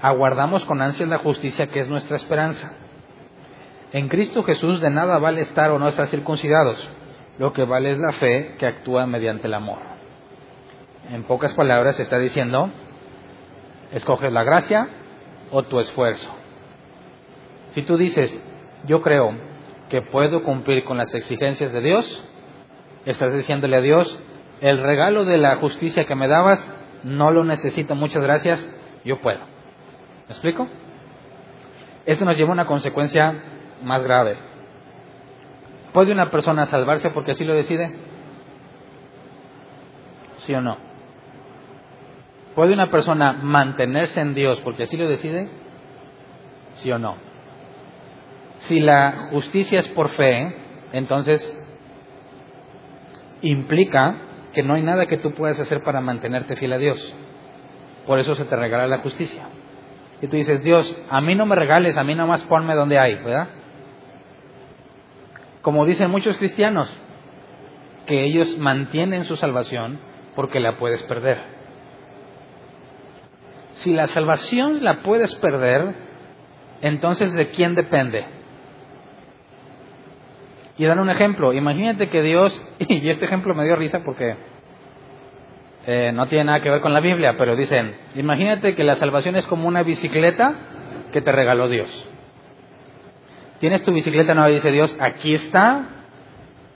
aguardamos con ansias la justicia que es nuestra esperanza. En Cristo Jesús de nada vale estar o no estar circuncidados, lo que vale es la fe que actúa mediante el amor. En pocas palabras está diciendo, escoges la gracia o tu esfuerzo. Si tú dices, yo creo que puedo cumplir con las exigencias de Dios, estás diciéndole a Dios, el regalo de la justicia que me dabas, no lo necesito, muchas gracias, yo puedo. ¿Me explico? Esto nos lleva a una consecuencia más grave. ¿Puede una persona salvarse porque así lo decide? ¿Sí o no? ¿Puede una persona mantenerse en Dios porque así lo decide? ¿Sí o no? Si la justicia es por fe, entonces implica que no hay nada que tú puedas hacer para mantenerte fiel a Dios. Por eso se te regala la justicia. Y tú dices, Dios, a mí no me regales, a mí nomás ponme donde hay, ¿verdad? Como dicen muchos cristianos, que ellos mantienen su salvación porque la puedes perder. Si la salvación la puedes perder, entonces ¿de quién depende? Y dan un ejemplo. Imagínate que Dios, [laughs] y este ejemplo me dio risa porque eh, no tiene nada que ver con la Biblia, pero dicen, imagínate que la salvación es como una bicicleta que te regaló Dios. Tienes tu bicicleta nueva y dice Dios, aquí está,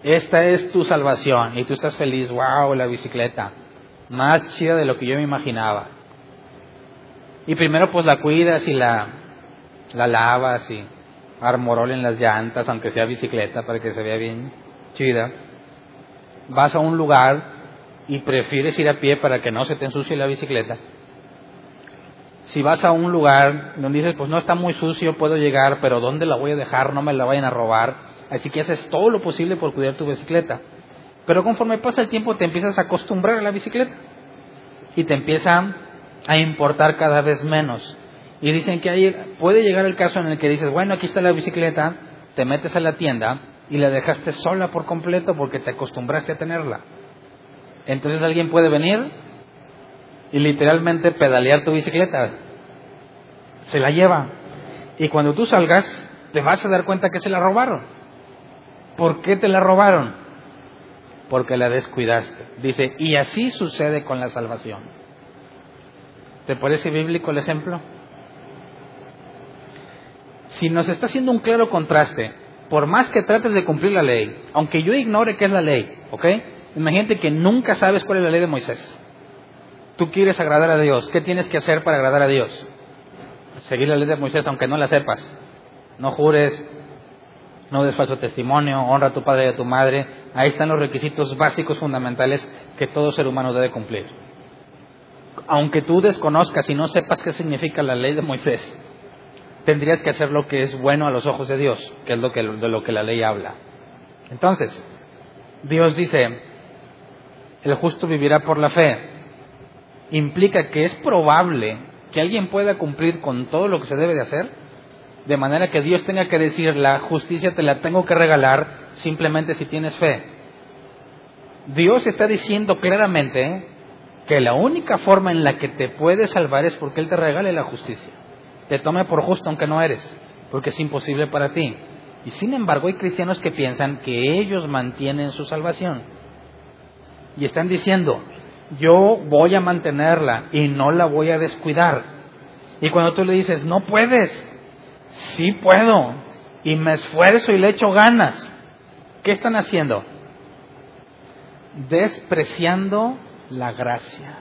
esta es tu salvación. Y tú estás feliz, wow, la bicicleta, más chida de lo que yo me imaginaba. Y primero pues la cuidas y la, la lavas y armorol en las llantas, aunque sea bicicleta, para que se vea bien chida. Vas a un lugar y prefieres ir a pie para que no se te ensucie la bicicleta. Si vas a un lugar donde dices, pues no está muy sucio, puedo llegar, pero ¿dónde la voy a dejar? No me la vayan a robar. Así que haces todo lo posible por cuidar tu bicicleta. Pero conforme pasa el tiempo te empiezas a acostumbrar a la bicicleta y te empieza a importar cada vez menos. Y dicen que ahí puede llegar el caso en el que dices, bueno, aquí está la bicicleta, te metes a la tienda y la dejaste sola por completo porque te acostumbraste a tenerla. Entonces alguien puede venir y literalmente pedalear tu bicicleta. Se la lleva. Y cuando tú salgas, te vas a dar cuenta que se la robaron. ¿Por qué te la robaron? Porque la descuidaste. Dice, y así sucede con la salvación. ¿Te parece bíblico el ejemplo? Si nos está haciendo un claro contraste, por más que trates de cumplir la ley, aunque yo ignore qué es la ley, ¿ok? Imagínate que nunca sabes cuál es la ley de Moisés. Tú quieres agradar a Dios. ¿Qué tienes que hacer para agradar a Dios? Seguir la ley de Moisés aunque no la sepas. No jures, no des falso testimonio, honra a tu padre y a tu madre. Ahí están los requisitos básicos fundamentales que todo ser humano debe cumplir. Aunque tú desconozcas y no sepas qué significa la ley de Moisés, tendrías que hacer lo que es bueno a los ojos de Dios, que es lo que, de lo que la ley habla. Entonces, Dios dice, el justo vivirá por la fe. Implica que es probable que alguien pueda cumplir con todo lo que se debe de hacer, de manera que Dios tenga que decir, la justicia te la tengo que regalar simplemente si tienes fe. Dios está diciendo claramente que la única forma en la que te puede salvar es porque Él te regale la justicia. Te tome por justo aunque no eres, porque es imposible para ti. Y sin embargo hay cristianos que piensan que ellos mantienen su salvación. Y están diciendo, yo voy a mantenerla y no la voy a descuidar. Y cuando tú le dices, no puedes, sí puedo, y me esfuerzo y le echo ganas, ¿qué están haciendo? Despreciando la gracia.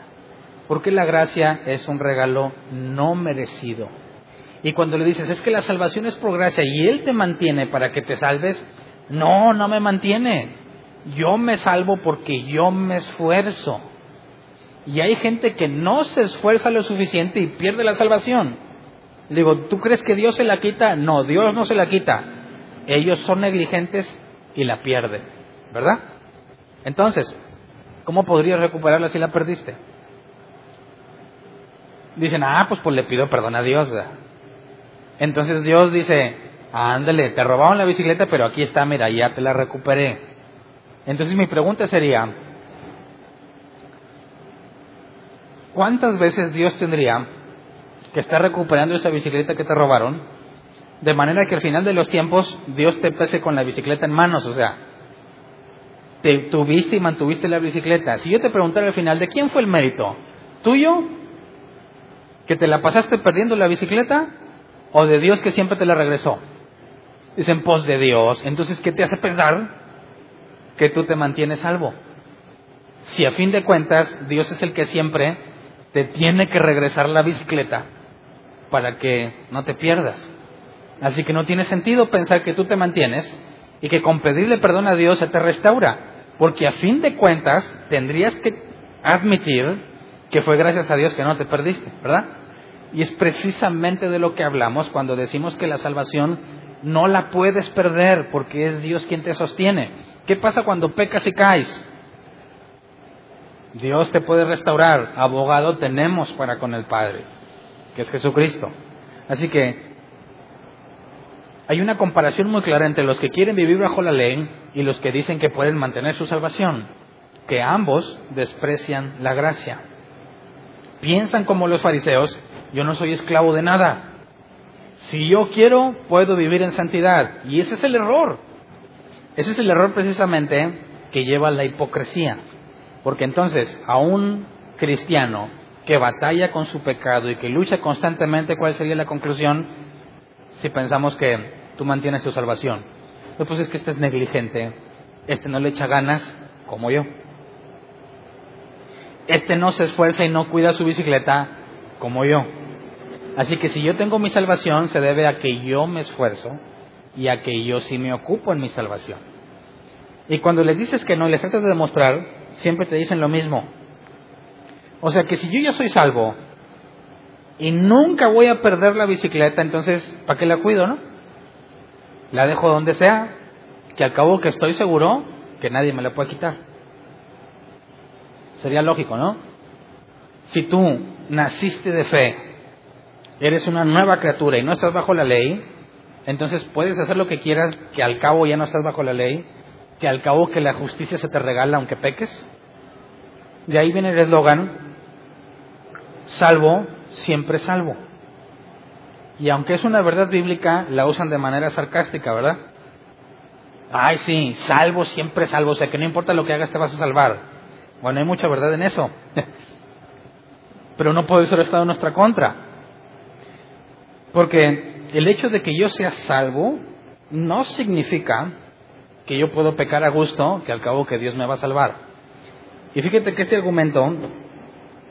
Porque la gracia es un regalo no merecido. Y cuando le dices, es que la salvación es por gracia y Él te mantiene para que te salves, no, no me mantiene. Yo me salvo porque yo me esfuerzo. Y hay gente que no se esfuerza lo suficiente y pierde la salvación. Le digo, ¿tú crees que Dios se la quita? No, Dios no se la quita. Ellos son negligentes y la pierden, ¿verdad? Entonces, ¿cómo podrías recuperarla si la perdiste? Dicen, ah, pues, pues le pido perdón a Dios, ¿verdad? Entonces Dios dice, ándale, te robaron la bicicleta, pero aquí está, mira, ya te la recuperé. Entonces mi pregunta sería, ¿cuántas veces Dios tendría que estar recuperando esa bicicleta que te robaron? De manera que al final de los tiempos Dios te pese con la bicicleta en manos, o sea, te tuviste y mantuviste la bicicleta. Si yo te preguntara al final, ¿de quién fue el mérito? ¿Tuyo? ¿Que te la pasaste perdiendo la bicicleta? o de Dios que siempre te la regresó? Dicen, pos de Dios. Entonces, ¿qué te hace pensar que tú te mantienes salvo? Si a fin de cuentas Dios es el que siempre te tiene que regresar la bicicleta para que no te pierdas. Así que no tiene sentido pensar que tú te mantienes y que con pedirle perdón a Dios se te restaura, porque a fin de cuentas tendrías que admitir que fue gracias a Dios que no te perdiste, ¿verdad? Y es precisamente de lo que hablamos cuando decimos que la salvación no la puedes perder porque es Dios quien te sostiene. ¿Qué pasa cuando pecas y caes? Dios te puede restaurar. Abogado tenemos para con el Padre, que es Jesucristo. Así que hay una comparación muy clara entre los que quieren vivir bajo la ley y los que dicen que pueden mantener su salvación, que ambos desprecian la gracia. Piensan como los fariseos yo no soy esclavo de nada. Si yo quiero, puedo vivir en santidad. Y ese es el error. Ese es el error precisamente que lleva a la hipocresía. Porque entonces a un cristiano que batalla con su pecado y que lucha constantemente, ¿cuál sería la conclusión si pensamos que tú mantienes tu salvación? Pues es que este es negligente, este no le echa ganas como yo. Este no se esfuerza y no cuida su bicicleta como yo. Así que si yo tengo mi salvación, se debe a que yo me esfuerzo y a que yo sí me ocupo en mi salvación. Y cuando les dices que no, les tratas de demostrar, siempre te dicen lo mismo. O sea que si yo ya soy salvo y nunca voy a perder la bicicleta, entonces, ¿para qué la cuido, no? La dejo donde sea, que al cabo que estoy seguro que nadie me la puede quitar. Sería lógico, ¿no? Si tú naciste de fe, eres una nueva criatura y no estás bajo la ley, entonces puedes hacer lo que quieras, que al cabo ya no estás bajo la ley, que al cabo que la justicia se te regala aunque peques. De ahí viene el eslogan, salvo, siempre salvo. Y aunque es una verdad bíblica, la usan de manera sarcástica, ¿verdad? Ay, sí, salvo, siempre salvo, o sea que no importa lo que hagas te vas a salvar. Bueno, hay mucha verdad en eso. [laughs] Pero no puede ser estado en nuestra contra. Porque el hecho de que yo sea salvo no significa que yo puedo pecar a gusto, que al cabo que Dios me va a salvar. Y fíjate que este argumento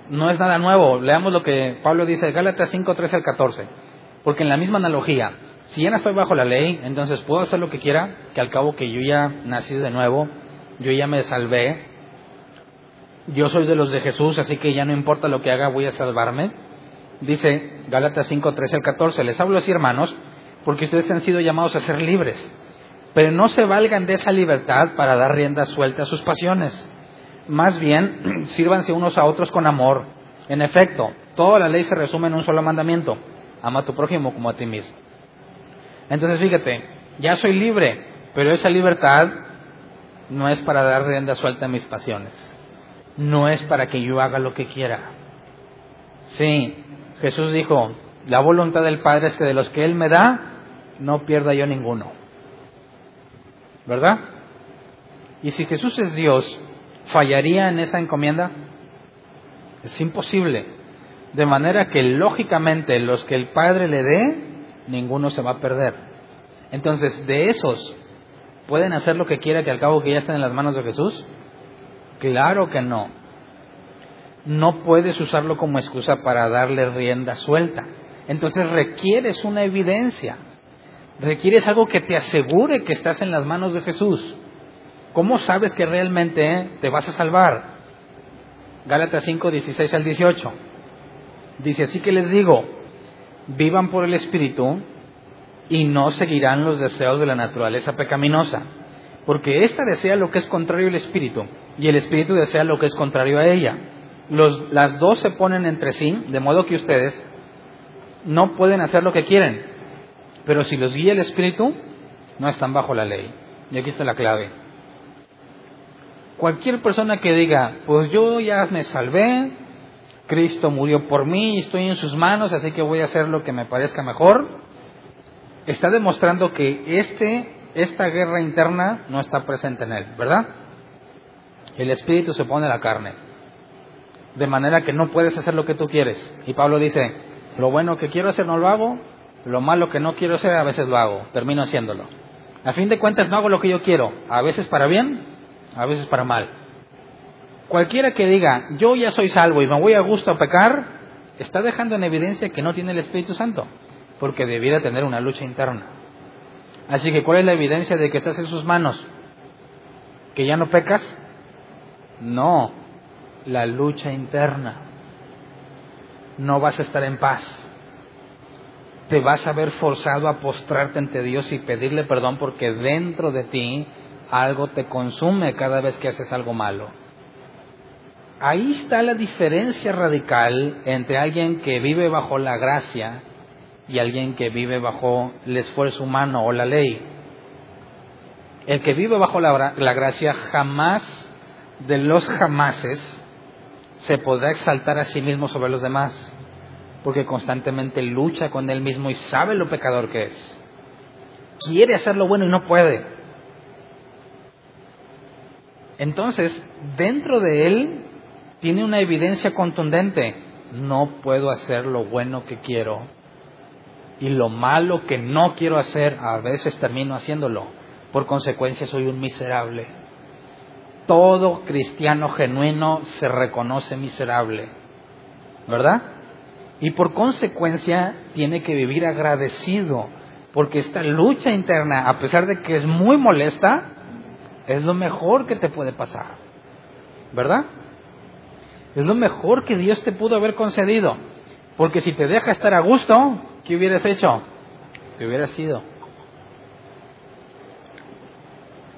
no es nada nuevo. Leamos lo que Pablo dice Gálatas 5, 13 al 14. Porque en la misma analogía, si ya no estoy bajo la ley, entonces puedo hacer lo que quiera, que al cabo que yo ya nací de nuevo, yo ya me salvé, yo soy de los de Jesús, así que ya no importa lo que haga, voy a salvarme. Dice Gálatas 5, 13 al 14, les hablo así hermanos, porque ustedes han sido llamados a ser libres, pero no se valgan de esa libertad para dar rienda suelta a sus pasiones. Más bien, [clears throat] sírvanse unos a otros con amor. En efecto, toda la ley se resume en un solo mandamiento, ama a tu prójimo como a ti mismo. Entonces fíjate, ya soy libre, pero esa libertad no es para dar rienda suelta a mis pasiones no es para que yo haga lo que quiera. Sí, Jesús dijo, la voluntad del Padre es que de los que Él me da, no pierda yo ninguno. ¿Verdad? Y si Jesús es Dios, ¿fallaría en esa encomienda? Es imposible. De manera que lógicamente los que el Padre le dé, ninguno se va a perder. Entonces, de esos, ¿pueden hacer lo que quiera que al cabo que ya estén en las manos de Jesús? Claro que no. No puedes usarlo como excusa para darle rienda suelta. Entonces requieres una evidencia. Requieres algo que te asegure que estás en las manos de Jesús. ¿Cómo sabes que realmente te vas a salvar? Gálatas 5, 16 al 18. Dice, así que les digo, vivan por el Espíritu y no seguirán los deseos de la naturaleza pecaminosa porque ésta desea lo que es contrario al espíritu y el espíritu desea lo que es contrario a ella. las dos se ponen entre sí, de modo que ustedes no pueden hacer lo que quieren, pero si los guía el espíritu, no están bajo la ley. Y aquí está la clave. Cualquier persona que diga, pues yo ya me salvé, Cristo murió por mí estoy en sus manos, así que voy a hacer lo que me parezca mejor, está demostrando que este esta guerra interna no está presente en él, ¿verdad? El espíritu se pone la carne. De manera que no puedes hacer lo que tú quieres. Y Pablo dice, lo bueno que quiero hacer no lo hago, lo malo que no quiero hacer a veces lo hago, termino haciéndolo. A fin de cuentas no hago lo que yo quiero, a veces para bien, a veces para mal. Cualquiera que diga, yo ya soy salvo y me voy a gusto a pecar, está dejando en evidencia que no tiene el Espíritu Santo, porque debiera tener una lucha interna. Así que, ¿cuál es la evidencia de que estás en sus manos? ¿Que ya no pecas? No, la lucha interna. No vas a estar en paz. Te vas a ver forzado a postrarte ante Dios y pedirle perdón porque dentro de ti algo te consume cada vez que haces algo malo. Ahí está la diferencia radical entre alguien que vive bajo la gracia y alguien que vive bajo el esfuerzo humano o la ley. El que vive bajo la, gracia jamás de los jamases se podrá exaltar a sí mismo sobre los demás, porque constantemente lucha con él mismo y sabe lo pecador que es. Quiere hacer lo bueno y no puede. Entonces, dentro de él tiene una evidencia contundente. No puedo hacer lo bueno que quiero y lo malo que no quiero hacer, a veces termino haciéndolo. Por consecuencia soy un miserable. Todo cristiano genuino se reconoce miserable, ¿verdad? Y por consecuencia tiene que vivir agradecido, porque esta lucha interna, a pesar de que es muy molesta, es lo mejor que te puede pasar, ¿verdad? Es lo mejor que Dios te pudo haber concedido, porque si te deja estar a gusto, ¿qué hubieras hecho? Te hubieras ido.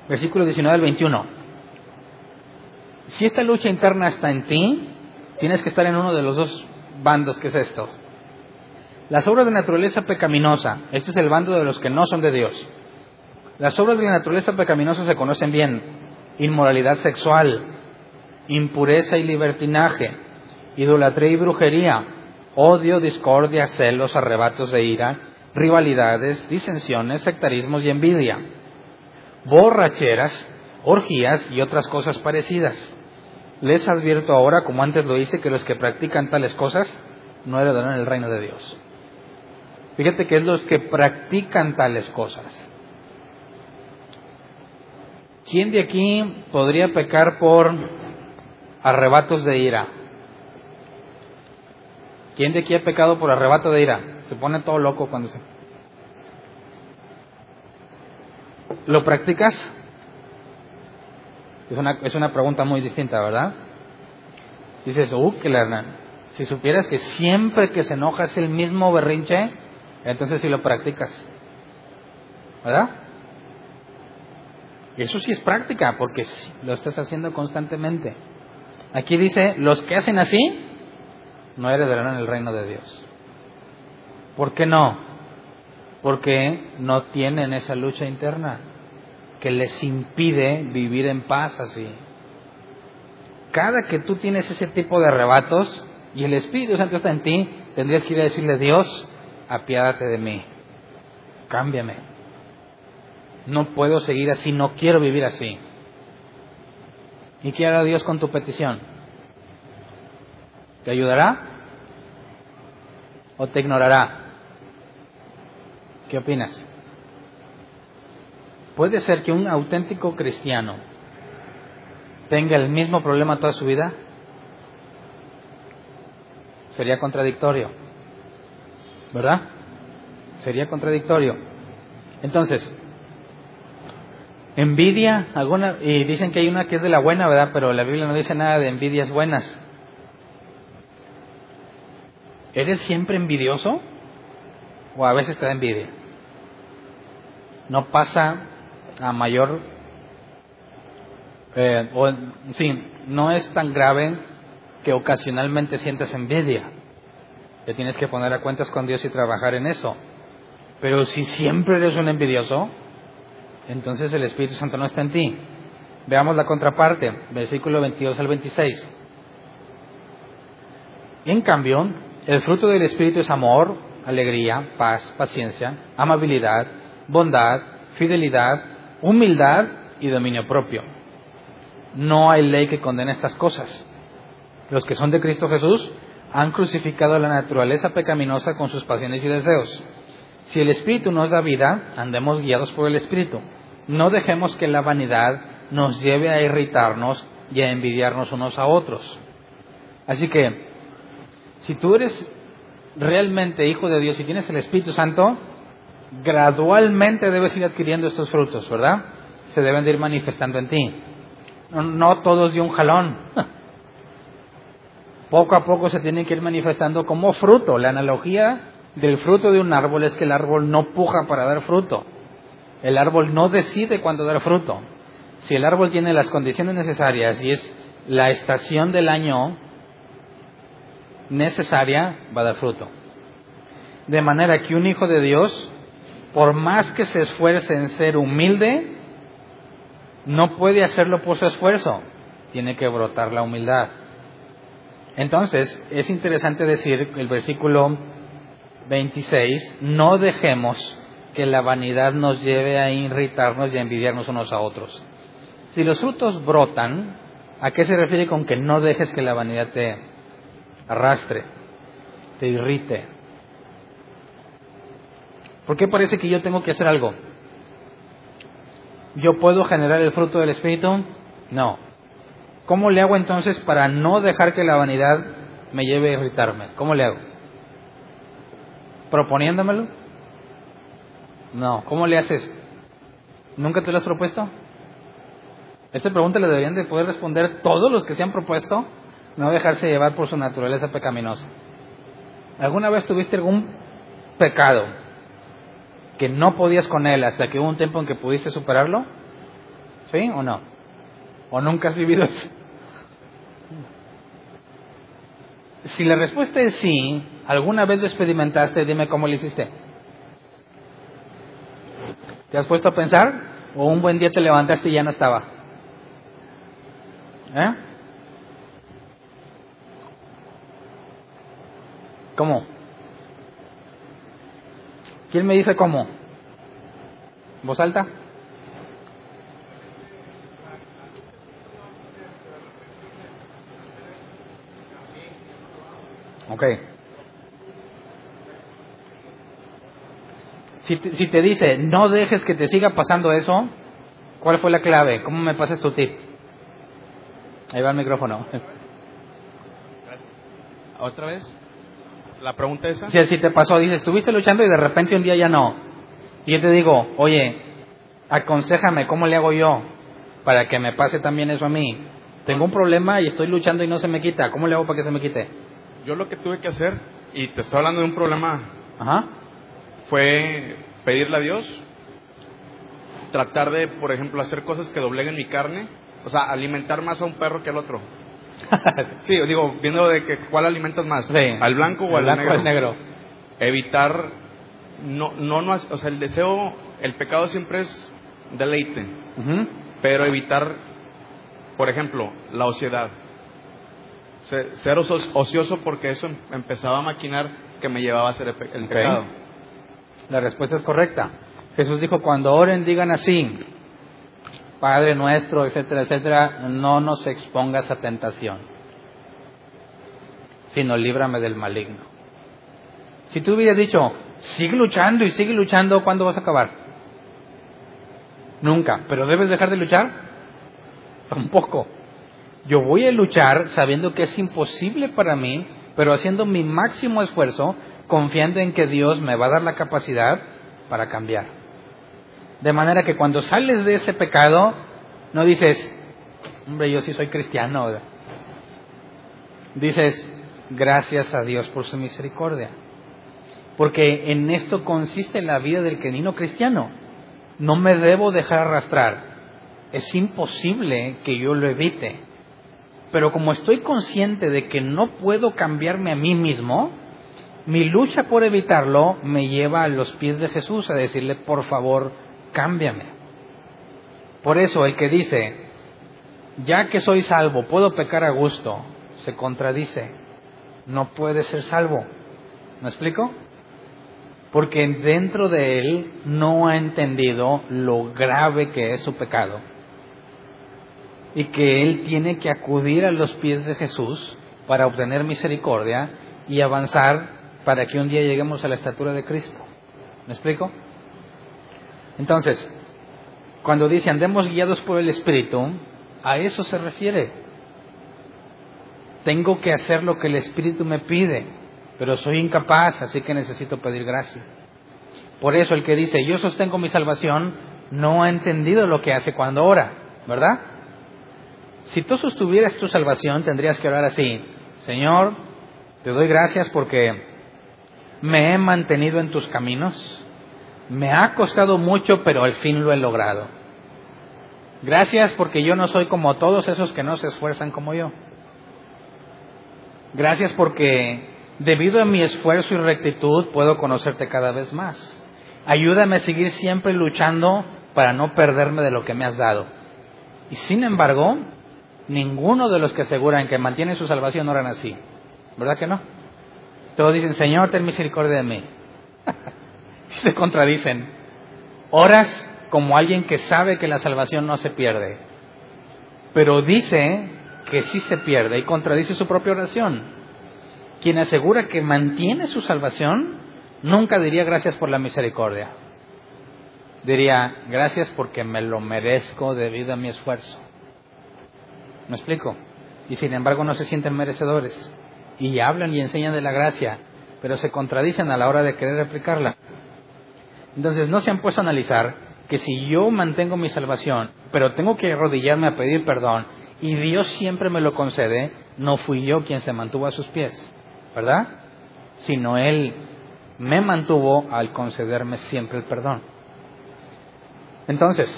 Versículo 19 al 21. si esta lucha interna está en ti, tienes que estar en uno de los dos bandos que es esto. Las obras de naturaleza pecaminosa, este es el bando de los que no son de Dios. Las obras de la naturaleza pecaminosa se conocen bien. Inmoralidad sexual, impureza y libertinaje, idolatría y brujería, odio, discordia, celos, arrebatos de ira, rivalidades, disensiones, sectarismos y envidia, borracheras, orgías y otras cosas parecidas. Les advierto ahora, como antes lo hice, que los que practican tales cosas no heredarán el reino de Dios. Fíjate que es los que practican tales cosas. ¿Quién de aquí podría pecar por arrebatos de ira? ¿Quién de aquí ha pecado por arrebato de ira? Se pone todo loco cuando se... ¿Lo practicas? Es una, es una pregunta muy distinta, ¿verdad? Dices, uh, que la, si supieras que siempre que se enoja es el mismo berrinche, entonces sí lo practicas. ¿Verdad? Eso sí es práctica, porque lo estás haciendo constantemente. Aquí dice, los que hacen así, no heredarán el reino de Dios. ¿Por qué no? Porque no tienen esa lucha interna que les impide vivir en paz así. Cada que tú tienes ese tipo de arrebatos y el Espíritu Santo está en ti, tendrías que ir a decirle, Dios, apiádate de mí, cámbiame. No puedo seguir así, no quiero vivir así. ¿Y qué hará Dios con tu petición? ¿Te ayudará? ¿O te ignorará? ¿Qué opinas? ¿Puede ser que un auténtico cristiano tenga el mismo problema toda su vida? Sería contradictorio. ¿Verdad? Sería contradictorio. Entonces, envidia, alguna, y dicen que hay una que es de la buena, ¿verdad? Pero la Biblia no dice nada de envidias buenas. ¿Eres siempre envidioso? ¿O a veces te da envidia? No pasa a mayor, eh, o, sí, no es tan grave que ocasionalmente sientas envidia. Te tienes que poner a cuentas con Dios y trabajar en eso. Pero si siempre eres un envidioso, entonces el Espíritu Santo no está en ti. Veamos la contraparte, versículo 22 al 26. En cambio, el fruto del Espíritu es amor, alegría, paz, paciencia, amabilidad, bondad, fidelidad, humildad y dominio propio. No hay ley que condene estas cosas. Los que son de Cristo Jesús han crucificado la naturaleza pecaminosa con sus pasiones y deseos. Si el Espíritu nos da vida, andemos guiados por el Espíritu. No dejemos que la vanidad nos lleve a irritarnos y a envidiarnos unos a otros. Así que, si tú eres realmente hijo de Dios y tienes el Espíritu Santo, gradualmente debes ir adquiriendo estos frutos, ¿verdad? Se deben de ir manifestando en ti. No, todos de un jalón. [laughs] Poco a poco se tienen que ir manifestando como fruto. La analogía del fruto de un árbol es que el árbol no puja para dar fruto. El árbol no decide cuándo dar fruto. Si el árbol tiene las condiciones necesarias y es la estación del año necesaria, va a dar fruto. De manera que un hijo de Dios por más que se esfuerce en ser humilde, no puede hacerlo por su esfuerzo, tiene que brotar la humildad. Entonces, es interesante decir el versículo 26, no dejemos que la vanidad nos lleve a irritarnos y a envidiarnos unos a otros. Si los frutos brotan, ¿a qué se refiere con que no dejes que la vanidad te arrastre, te irrite, ¿Por qué parece que yo tengo que hacer algo? ¿Yo puedo generar el fruto del Espíritu? No. ¿Cómo le hago entonces para no dejar que la vanidad me lleve a irritarme? ¿Cómo le hago? ¿Proponiéndomelo? No. ¿Cómo le haces? ¿Nunca te lo has propuesto? Esta pregunta le deberían de poder responder todos los que se han propuesto, no dejarse llevar por su naturaleza pecaminosa. ¿Alguna vez tuviste algún pecado que no podías con él hasta que hubo un tiempo en que pudiste superarlo? ¿Sí o no? ¿O nunca has vivido eso? Si la respuesta es sí, ¿alguna vez lo experimentaste? Dime cómo lo hiciste. ¿Te has puesto a pensar? ¿O un buen día te levantaste y ya no estaba? ¿Eh? ¿Cómo? ¿Quién me dice cómo? ¿Voz alta? Ok. Si te, si te dice, no dejes que te siga pasando eso, ¿cuál fue la clave? ¿Cómo me pasas tu tip? Ahí va el micrófono. ¿Otra vez? ¿La pregunta esa? Si, si te pasó, dices, estuviste luchando y de repente un día ya no. Y yo te digo, oye, aconsejame, ¿cómo le hago yo para que me pase también eso a mí? Tengo un problema y estoy luchando y no se me quita. ¿Cómo le hago para que se me quite? Yo lo que tuve que hacer, y te estoy hablando de un problema, Ajá. fue pedirle a Dios, tratar de, por ejemplo, hacer cosas que dobleguen mi carne, o sea, alimentar más a un perro que al otro. [laughs] Sí, digo, viendo de que cuál alimentas más, Sí. al blanco o al blanco negro. negro. Evitar, no, no, no, o sea, el deseo, el pecado siempre es deleite, pero evitar, por ejemplo, la ociedad. Se- Ser oso- ocioso porque eso em- empezaba a maquinar que me llevaba a hacer el, pecado. La respuesta es correcta. Jesús dijo, cuando oren digan así, Padre nuestro, etcétera, etcétera, no nos expongas a tentación, sino líbrame del maligno. Si tú hubieras dicho, sigue luchando y sigue luchando, ¿cuándo vas a acabar? Nunca. ¿Pero debes dejar de luchar? Tampoco. Yo voy a luchar sabiendo que es imposible para mí, pero haciendo mi máximo esfuerzo, confiando en que Dios me va a dar la capacidad para cambiar. De manera que cuando sales de ese pecado, no dices, hombre, yo sí soy cristiano. Dices, gracias a Dios por su misericordia. Porque en esto consiste la vida del canino cristiano. No me debo dejar arrastrar. Es imposible que yo lo evite. Pero como estoy consciente de que no puedo cambiarme a mí mismo, mi lucha por evitarlo me lleva a los pies de Jesús a decirle, por favor, cámbiame. Por eso el que dice, ya que soy salvo, puedo pecar a gusto, se contradice. No puede ser salvo. ¿Me explico? Porque dentro de él no ha entendido lo grave que es su pecado. Y que él tiene que acudir a los pies de Jesús para obtener misericordia y avanzar para que un día lleguemos a la estatura de Cristo. ¿Me explico? Entonces, cuando dice andemos guiados por el Espíritu, a eso se refiere. Tengo que hacer lo que el Espíritu me pide, pero soy incapaz, así que necesito pedir gracia. Por eso el que dice yo sostengo mi salvación no ha entendido lo que hace cuando ora, ¿verdad? Si tú sostuvieras tu salvación tendrías que orar así, Señor, te doy gracias porque me he mantenido en tus caminos, me ha costado mucho, pero al fin lo he logrado. Gracias porque yo no soy como todos esos que no se esfuerzan como yo. Gracias porque debido a mi esfuerzo y rectitud puedo conocerte cada vez más. Ayúdame a seguir siempre luchando para no perderme de lo que me has dado. Y sin embargo, ninguno de los que aseguran que mantienen su salvación oran así. ¿Verdad que no? Todos dicen, Señor, ten misericordia de mí. [laughs] y se contradicen. Oras como alguien que sabe que la salvación no se pierde, pero dice que sí se pierde y contradice su propia oración. Quien asegura que mantiene su salvación nunca diría gracias por la misericordia. Diría gracias porque me lo merezco debido a mi esfuerzo. ¿Me explico? Y sin embargo no se sienten merecedores. Y hablan y enseñan de la gracia, pero se contradicen a la hora de querer replicarla. Entonces no se han puesto a analizar que si yo mantengo mi salvación, pero tengo que arrodillarme a pedir perdón, y Dios siempre me lo concede, no fui yo quien se mantuvo a sus pies, ¿verdad? Sino Él me mantuvo al concederme siempre el perdón. Entonces,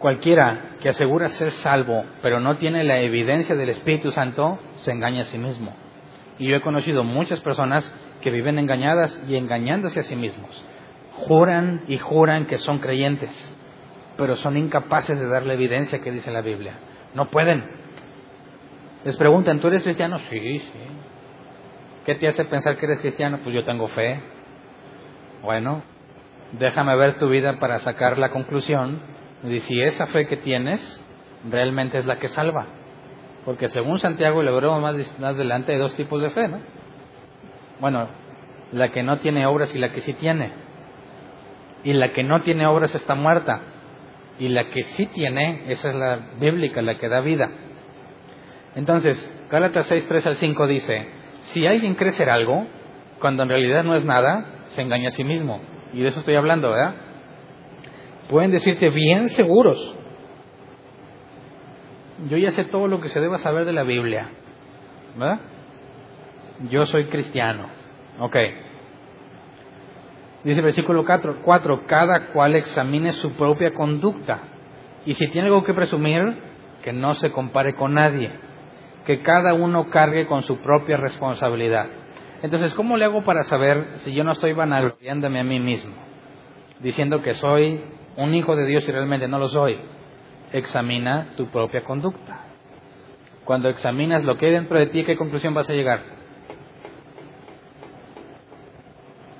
cualquiera que asegura ser salvo, pero no tiene la evidencia del Espíritu Santo, se engaña a sí mismo. Y yo he conocido muchas personas que viven engañadas y engañándose a sí mismos. Juran y juran que son creyentes, pero son incapaces de darle evidencia que dice la Biblia. No pueden. Les preguntan, ¿tú eres cristiano? Sí, sí. ¿Qué te hace pensar que eres cristiano? Pues yo tengo fe. Bueno, déjame ver tu vida para sacar la conclusión de si esa fe que tienes realmente es la que salva. Porque según Santiago, y lo más, más adelante, hay dos tipos de fe, ¿no? Bueno, la que no tiene obras y la que sí tiene. Y la que no tiene obras está muerta. Y la que sí tiene, esa es la bíblica, la que da vida. Entonces, Gálatas 6, 3 al 5 dice, si alguien cree ser algo, cuando en realidad no es nada, se engaña a sí mismo. Y de eso estoy hablando, ¿verdad? Pueden decirte bien seguros, yo ya sé todo lo que se deba saber de la Biblia, ¿verdad? Yo soy cristiano, ok. Dice el versículo 4, 4, cada cual examine su propia conducta y si tiene algo que presumir, que no se compare con nadie, que cada uno cargue con su propia responsabilidad. Entonces, ¿cómo le hago para saber si yo no estoy vanagloriándome a mí mismo? Diciendo que soy un hijo de Dios y realmente no lo soy. Examina tu propia conducta. Cuando examinas lo que hay dentro de ti, ¿qué conclusión vas a llegar?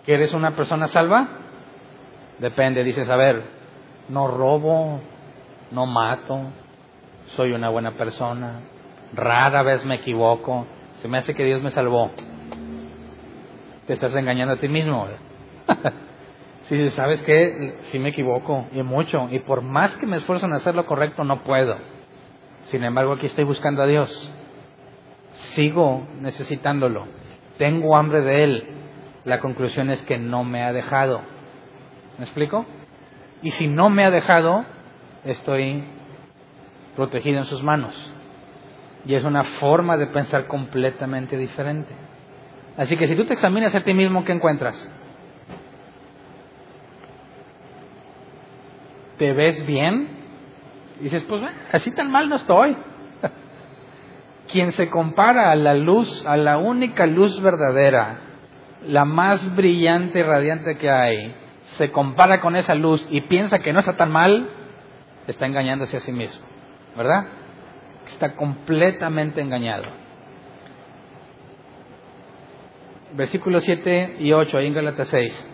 ¿Que eres una persona salva? Depende, dices, a ver, no robo, no mato, soy una buena persona, rara vez me equivoco, se me hace que Dios me salvó. Te estás engañando a ti mismo. [laughs] si sabes que si me equivoco y mucho, y por más que me esfuerzo en hacer lo correcto, no puedo. Sin embargo, aquí estoy buscando a Dios. Sigo necesitándolo. Tengo hambre de Él. La conclusión es que no me ha dejado. ¿Me explico? Y si no me ha dejado, estoy protegido en sus manos. Y es una forma de pensar completamente diferente. Así que si tú te examinas a ti mismo, ¿qué encuentras? ¿Te ves bien? Y dices, pues así tan mal no estoy. [laughs] Quien se compara a la luz, a la única luz verdadera, la más brillante y radiante que hay, se compara con esa luz y piensa que no está tan mal, está engañándose a sí mismo, ¿verdad? Está completamente engañado. Versículos 7 y 8, ahí en Galatas 6.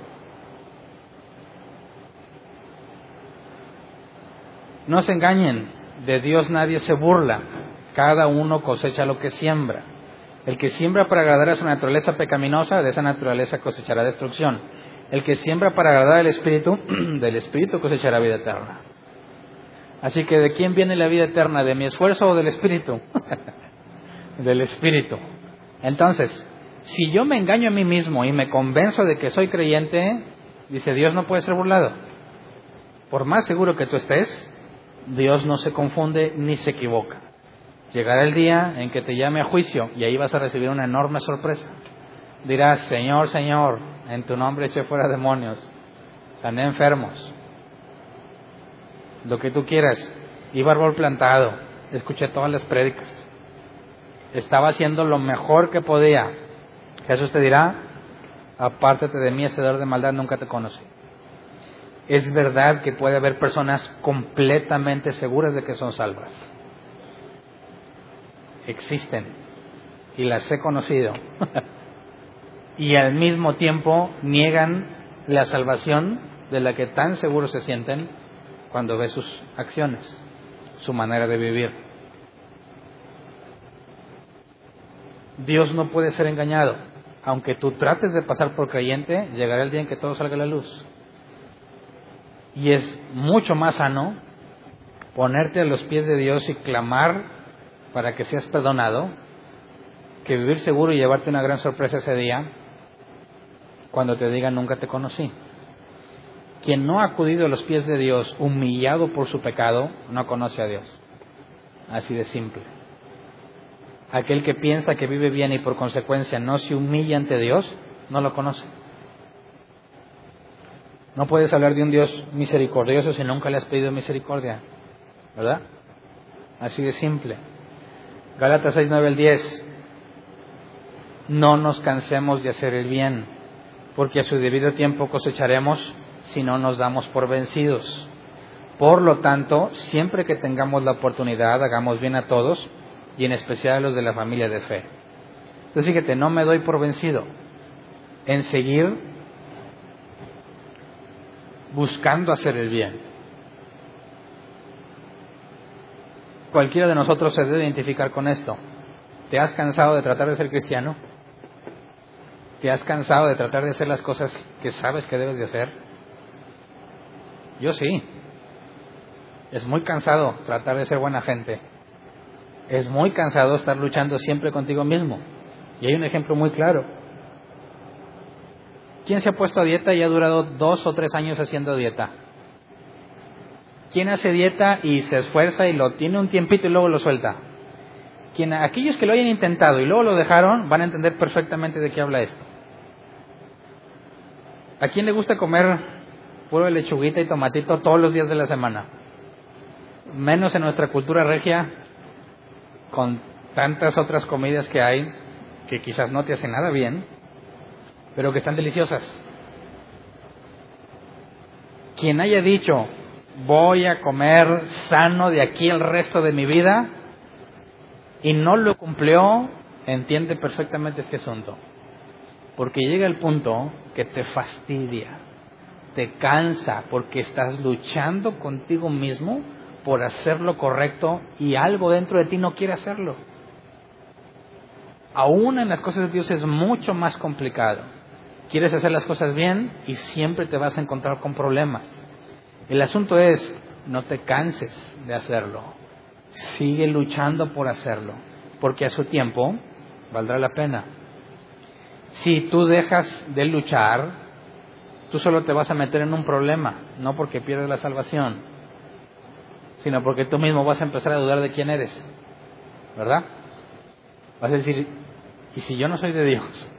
No se engañen, de Dios nadie se burla, cada uno cosecha lo que siembra. El que siembra para agradar a su naturaleza pecaminosa, de esa naturaleza cosechará destrucción. El que siembra para agradar al Espíritu, [clears throat] del Espíritu cosechará vida eterna. Así que ¿de quién viene la vida eterna? ¿De mi esfuerzo o del Espíritu? [laughs] del Espíritu. Entonces, si yo me engaño a mí mismo y me convenzo de que soy creyente, dice Dios no puede ser burlado. Por más seguro que tú estés, Dios no se confunde ni se equivoca. Llegará el día en que te llame a juicio y ahí vas a recibir una enorme sorpresa. Dirás, Señor, Señor, en tu nombre eché fuera demonios, sané enfermos, lo que tú quieras. Iba árbol plantado, escuché todas las prédicas. Estaba haciendo lo mejor que podía. Jesús te dirá, apártate de mí, hacedor de maldad, nunca te conocí. Es verdad que puede haber personas completamente seguras de que son salvas. Existen y las he conocido. [laughs] y al mismo tiempo niegan la salvación de la que tan seguros se sienten cuando ve sus acciones, su manera de vivir. Dios no puede ser engañado. Aunque tú trates de pasar por creyente, llegará el día en que todo salga a la luz. Y es mucho más sano ponerte a los pies de Dios y clamar para que seas perdonado que vivir seguro y llevarte una gran sorpresa ese día cuando te digan nunca te conocí. Quien no ha acudido a los pies de Dios humillado por su pecado, no conoce a Dios. Así de simple. Aquel que piensa que vive bien y por consecuencia no se humilla ante Dios, no lo conoce. No puedes hablar de un Dios misericordioso si nunca le has pedido misericordia. ¿Verdad? Así de simple. Gálatas 6, 9 al 10. no nos cansemos de hacer el bien, porque a su debido tiempo cosecharemos si no nos damos por vencidos. Por lo tanto, siempre que tengamos la oportunidad, hagamos bien a todos y en especial a los de la familia de fe. Entonces fíjate, no me doy por vencido en seguir buscando hacer el bien. Cualquiera de nosotros se debe identificar con esto. ¿Te has cansado de tratar de ser cristiano? ¿Te has cansado de tratar de hacer las cosas que sabes que debes de hacer? Yo sí. Es muy cansado tratar de ser buena gente. Es muy cansado estar luchando siempre contigo mismo. Y hay un ejemplo muy claro. ¿Quién se ha puesto a dieta y ha durado dos o tres años haciendo dieta? ¿Quién hace dieta y se esfuerza y lo tiene un tiempito y luego lo suelta? Aquellos que lo hayan intentado y luego lo dejaron van a entender perfectamente de qué habla esto. ¿A quién le gusta comer puro lechuguita y tomatito todos los días de la semana? Menos en nuestra cultura regia, con tantas otras comidas que hay que quizás no te hacen nada bien, pero que están deliciosas. Quien haya dicho, voy a comer sano de aquí el resto de mi vida, y no lo cumplió, entiende perfectamente este asunto. Porque llega el punto que te fastidia, te cansa, porque estás luchando contigo mismo por hacer lo correcto y algo dentro de ti no quiere hacerlo. Aún en las cosas de Dios es mucho más complicado. Quieres hacer las cosas bien y siempre te vas a encontrar con problemas. El asunto es, no te canses de hacerlo. Sigue luchando por hacerlo, porque a su tiempo valdrá la pena. Si tú dejas de luchar, tú solo te vas a meter en un problema, no porque pierdes la salvación, sino porque tú mismo vas a empezar a dudar de quién eres, ¿verdad? Vas a decir, ¿y si yo no soy de Dios?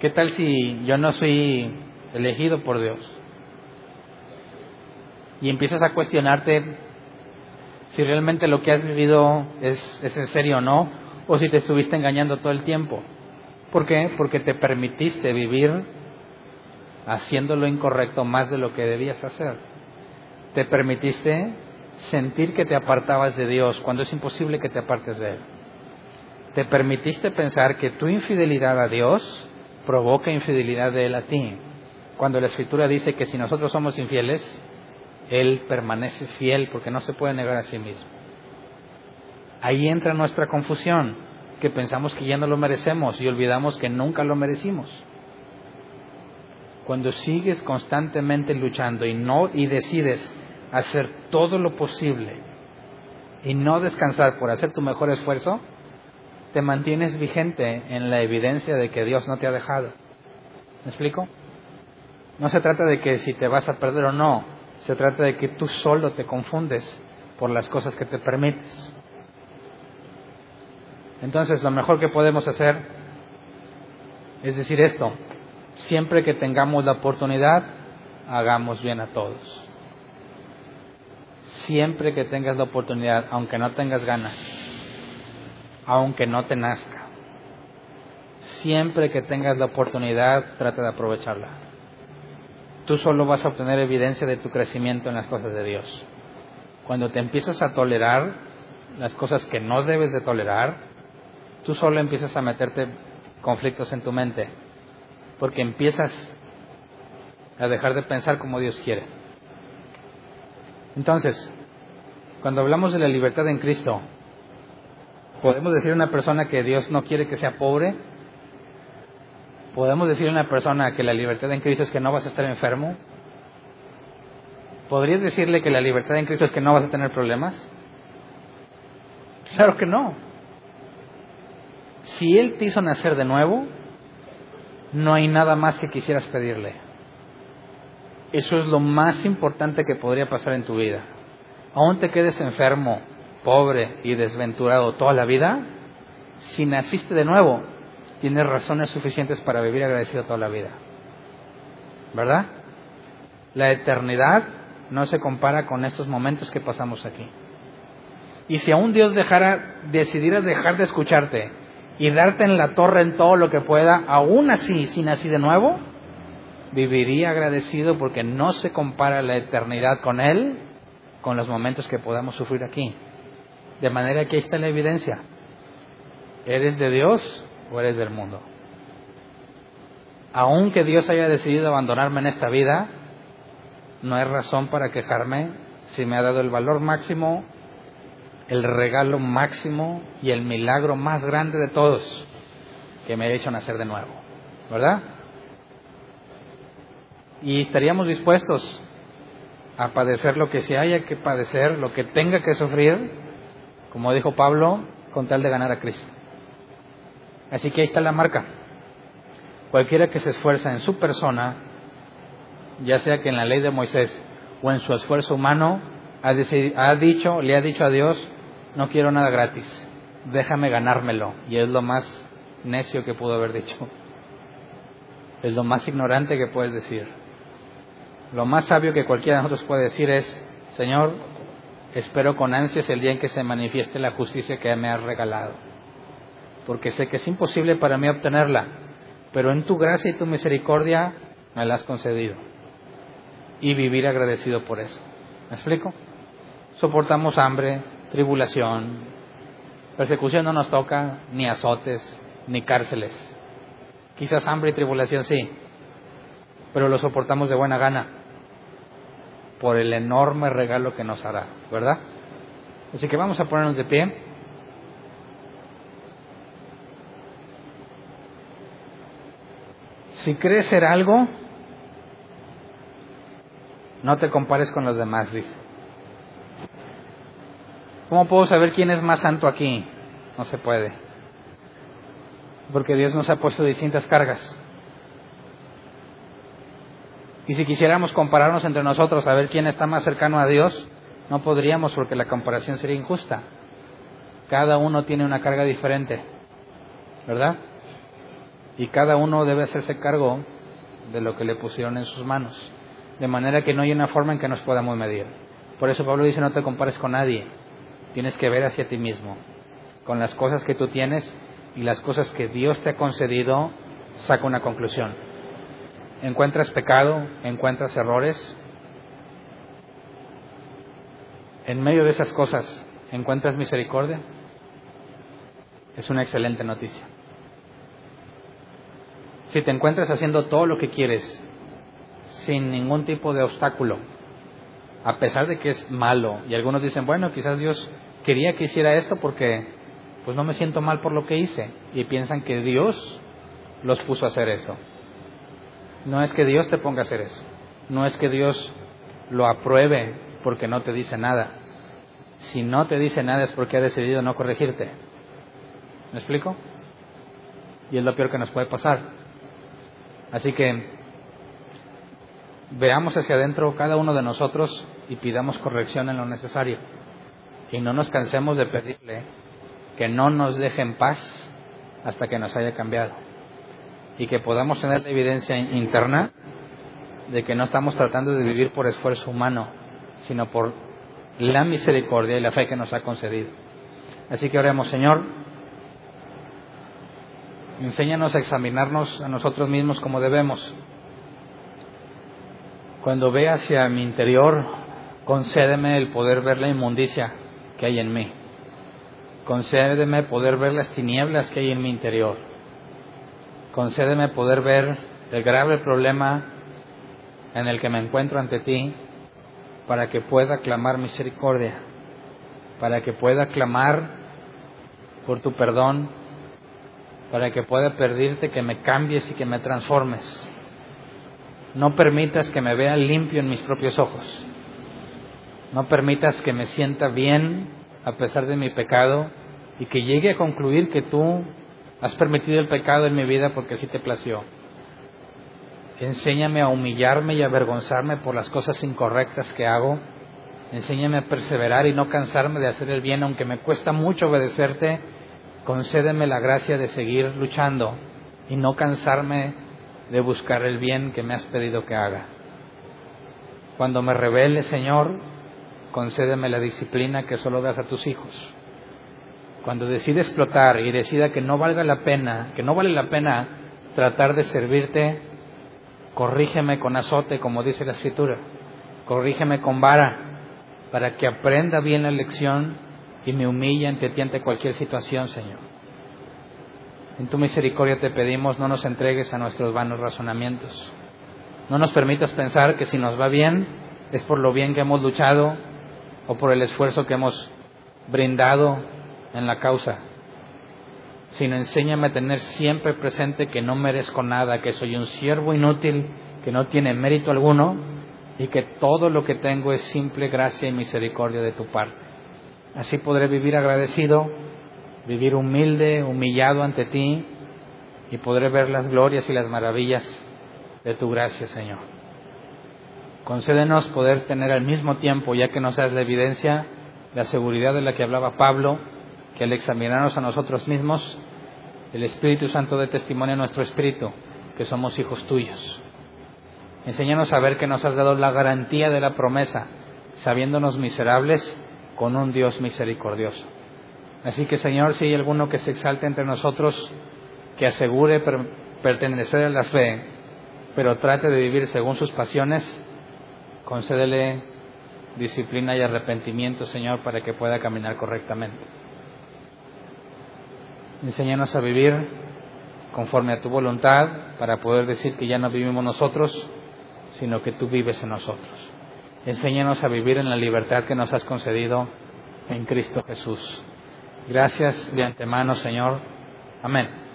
¿Qué tal si yo no soy elegido por Dios? Y empiezas a cuestionarte si realmente lo que has vivido es, es en serio o no, o si te estuviste engañando todo el tiempo. ¿Por qué? Porque te permitiste vivir haciendo lo incorrecto más de lo que debías hacer. Te permitiste sentir que te apartabas de Dios cuando es imposible que te apartes de Él. Te permitiste pensar que tu infidelidad a Dios provoca infidelidad de Él a ti. Cuando la Escritura dice que si nosotros somos infieles, Él permanece fiel porque no se puede negar a sí mismo. Ahí entra nuestra confusión, que pensamos que ya no lo merecemos y olvidamos que nunca lo merecimos. Cuando sigues constantemente luchando y no y decides hacer todo lo posible y no descansar por hacer tu mejor esfuerzo, te mantienes vigente en la evidencia de que Dios no te ha dejado. ¿Me explico? No se trata de que si te vas a perder o no, se trata de que tú solo te confundes por las cosas que te permites. Entonces, lo mejor que podemos hacer es decir esto, siempre que tengamos la oportunidad, hagamos bien a todos. Siempre que tengas la oportunidad, aunque no tengas ganas, aunque no te nazca. Siempre que tengas la oportunidad, trata de aprovecharla. Tú solo vas a obtener evidencia de tu crecimiento en las cosas de Dios. Cuando te empiezas a tolerar las cosas que no debes de tolerar, tú solo empiezas a meterte conflictos en tu mente, porque empiezas a dejar de pensar como Dios quiere. Entonces, cuando hablamos de la libertad en Cristo, ¿Podemos decir a una persona que Dios no quiere que sea pobre? ¿Podemos decir a una persona que la libertad en Cristo es que no vas a estar enfermo? ¿Podrías decirle que la libertad en Cristo es que no vas a tener problemas? Claro que no. Si Él te hizo nacer de nuevo, no hay nada más que quisieras pedirle. Eso es lo más importante que podría pasar en tu vida. Aún te quedes enfermo, pobre y desventurado toda la vida, si naciste de nuevo, tienes razones suficientes para vivir agradecido toda la vida. ¿Verdad? La eternidad no se compara con estos momentos que pasamos aquí. Y si aún Dios dejara, decidiera dejar de escucharte y darte en la torre en todo lo que pueda, aún así, sin así de nuevo, viviría agradecido porque no se compara la eternidad con Él con los momentos que podamos sufrir aquí. De manera que ahí está la evidencia. ¿Eres de Dios o eres del mundo? Aunque Dios haya decidido abandonarme en esta vida, no hay razón para quejarme si me ha dado el valor máximo, el regalo máximo y el milagro más grande de todos que me ha hecho nacer de nuevo. ¿Verdad? Y estaríamos dispuestos a padecer lo que se haya que padecer, lo que tenga que sufrir, como dijo Pablo, con tal de ganar a Cristo. Así que ahí está la marca. Cualquiera que se esfuerza en su persona, ya sea que en la ley de Moisés o en su esfuerzo humano, ha, dicho, le ha dicho a Dios, no quiero nada gratis, déjame ganármelo. Y es lo más necio que pudo haber dicho. Es lo más ignorante que puedes decir. Lo más sabio que cualquiera de nosotros puede decir es, Señor, espero con ansias el día en que se manifieste la justicia que me has regalado. Porque sé que es imposible para mí obtenerla, pero en tu gracia y tu misericordia me la has concedido. Y vivir agradecido por eso. ¿Me explico? Soportamos hambre, tribulación, persecución no nos toca, ni azotes, ni cárceles. Quizás hambre y tribulación sí, pero lo soportamos de buena gana por el enorme regalo que nos hará, ¿verdad? Así que vamos a ponernos de pie. Si crees ser algo, no te compares con los demás, dice. ¿Cómo puedo saber quién es más santo aquí? No se puede. Porque Dios nos ha puesto distintas cargas. Y si quisiéramos compararnos entre nosotros a ver quién está más cercano a Dios, no podríamos porque la comparación sería injusta. Cada uno tiene una carga diferente, ¿verdad? Y cada uno debe hacerse cargo de lo que le pusieron en sus manos. De manera que no hay una forma en que nos podamos medir. Por eso Pablo dice, no te compares con nadie. Tienes que ver hacia ti mismo. Con las cosas que tú tienes y las cosas que Dios te ha concedido, saca una conclusión encuentras pecado, encuentras errores, en medio de esas cosas encuentras misericordia, es una excelente noticia. Si te encuentras haciendo todo lo que quieres, sin ningún tipo de obstáculo, a pesar de que es malo, y algunos dicen, bueno, quizás Dios quería que hiciera esto porque pues no me siento mal por lo que hice, y piensan que Dios los puso a hacer eso. No es que Dios te ponga a hacer eso. No es que Dios lo apruebe porque no te dice nada. Si no te dice nada es porque ha decidido no corregirte. ¿Me explico? Y es lo peor que nos puede pasar. Así que veamos hacia adentro cada uno de nosotros y pidamos corrección en lo necesario. Y no nos cansemos de pedirle que no nos deje en paz hasta que nos haya cambiado y que podamos tener la evidencia interna de que no estamos tratando de vivir por esfuerzo humano, sino por la misericordia y la fe que nos ha concedido. Así que oremos, Señor, enséñanos a examinarnos a nosotros mismos como debemos. Cuando vea hacia mi interior, concédeme el poder ver la inmundicia que hay en mí. Concédeme poder ver las tinieblas que hay en mi interior concédeme poder ver el grave problema en el que me encuentro ante ti para que pueda clamar misericordia, para que pueda clamar por tu perdón, para que pueda pedirte que me cambies y que me transformes. No permitas que me vea limpio en mis propios ojos. No permitas que me sienta bien a pesar de mi pecado y que llegue a concluir que tú Has permitido el pecado en mi vida porque así te plació. Enséñame a humillarme y avergonzarme por las cosas incorrectas que hago. Enséñame a perseverar y no cansarme de hacer el bien, aunque me cuesta mucho obedecerte. Concédeme la gracia de seguir luchando y no cansarme de buscar el bien que me has pedido que haga. Cuando me revele, Señor, concédeme la disciplina que solo das a tus hijos cuando decide explotar y decida que no valga la pena, que no vale la pena tratar de servirte, corrígeme con azote, como dice la escritura, corrígeme con vara, para que aprenda bien la lección y me humille ante ti ante cualquier situación, Señor. En tu misericordia te pedimos, no nos entregues a nuestros vanos razonamientos. No nos permitas pensar que si nos va bien es por lo bien que hemos luchado o por el esfuerzo que hemos brindado en la causa, sino enséñame a tener siempre presente que no merezco nada, que soy un siervo inútil, que no tiene mérito alguno y que todo lo que tengo es simple gracia y misericordia de tu parte. Así podré vivir agradecido, vivir humilde, humillado ante ti y podré ver las glorias y las maravillas de tu gracia, Señor. Concédenos poder tener al mismo tiempo, ya que nos das la evidencia, la seguridad de la que hablaba Pablo, que al examinarnos a nosotros mismos, el Espíritu Santo de testimonio a nuestro espíritu, que somos hijos tuyos. Enséñanos a ver que nos has dado la garantía de la promesa, sabiéndonos miserables con un Dios misericordioso. Así que Señor, si hay alguno que se exalte entre nosotros, que asegure pertenecer a la fe, pero trate de vivir según sus pasiones, concédele disciplina y arrepentimiento, Señor, para que pueda caminar correctamente. Enséñanos a vivir conforme a tu voluntad para poder decir que ya no vivimos nosotros, sino que tú vives en nosotros. Enséñanos a vivir en la libertad que nos has concedido en Cristo Jesús. Gracias de antemano, Señor. Amén.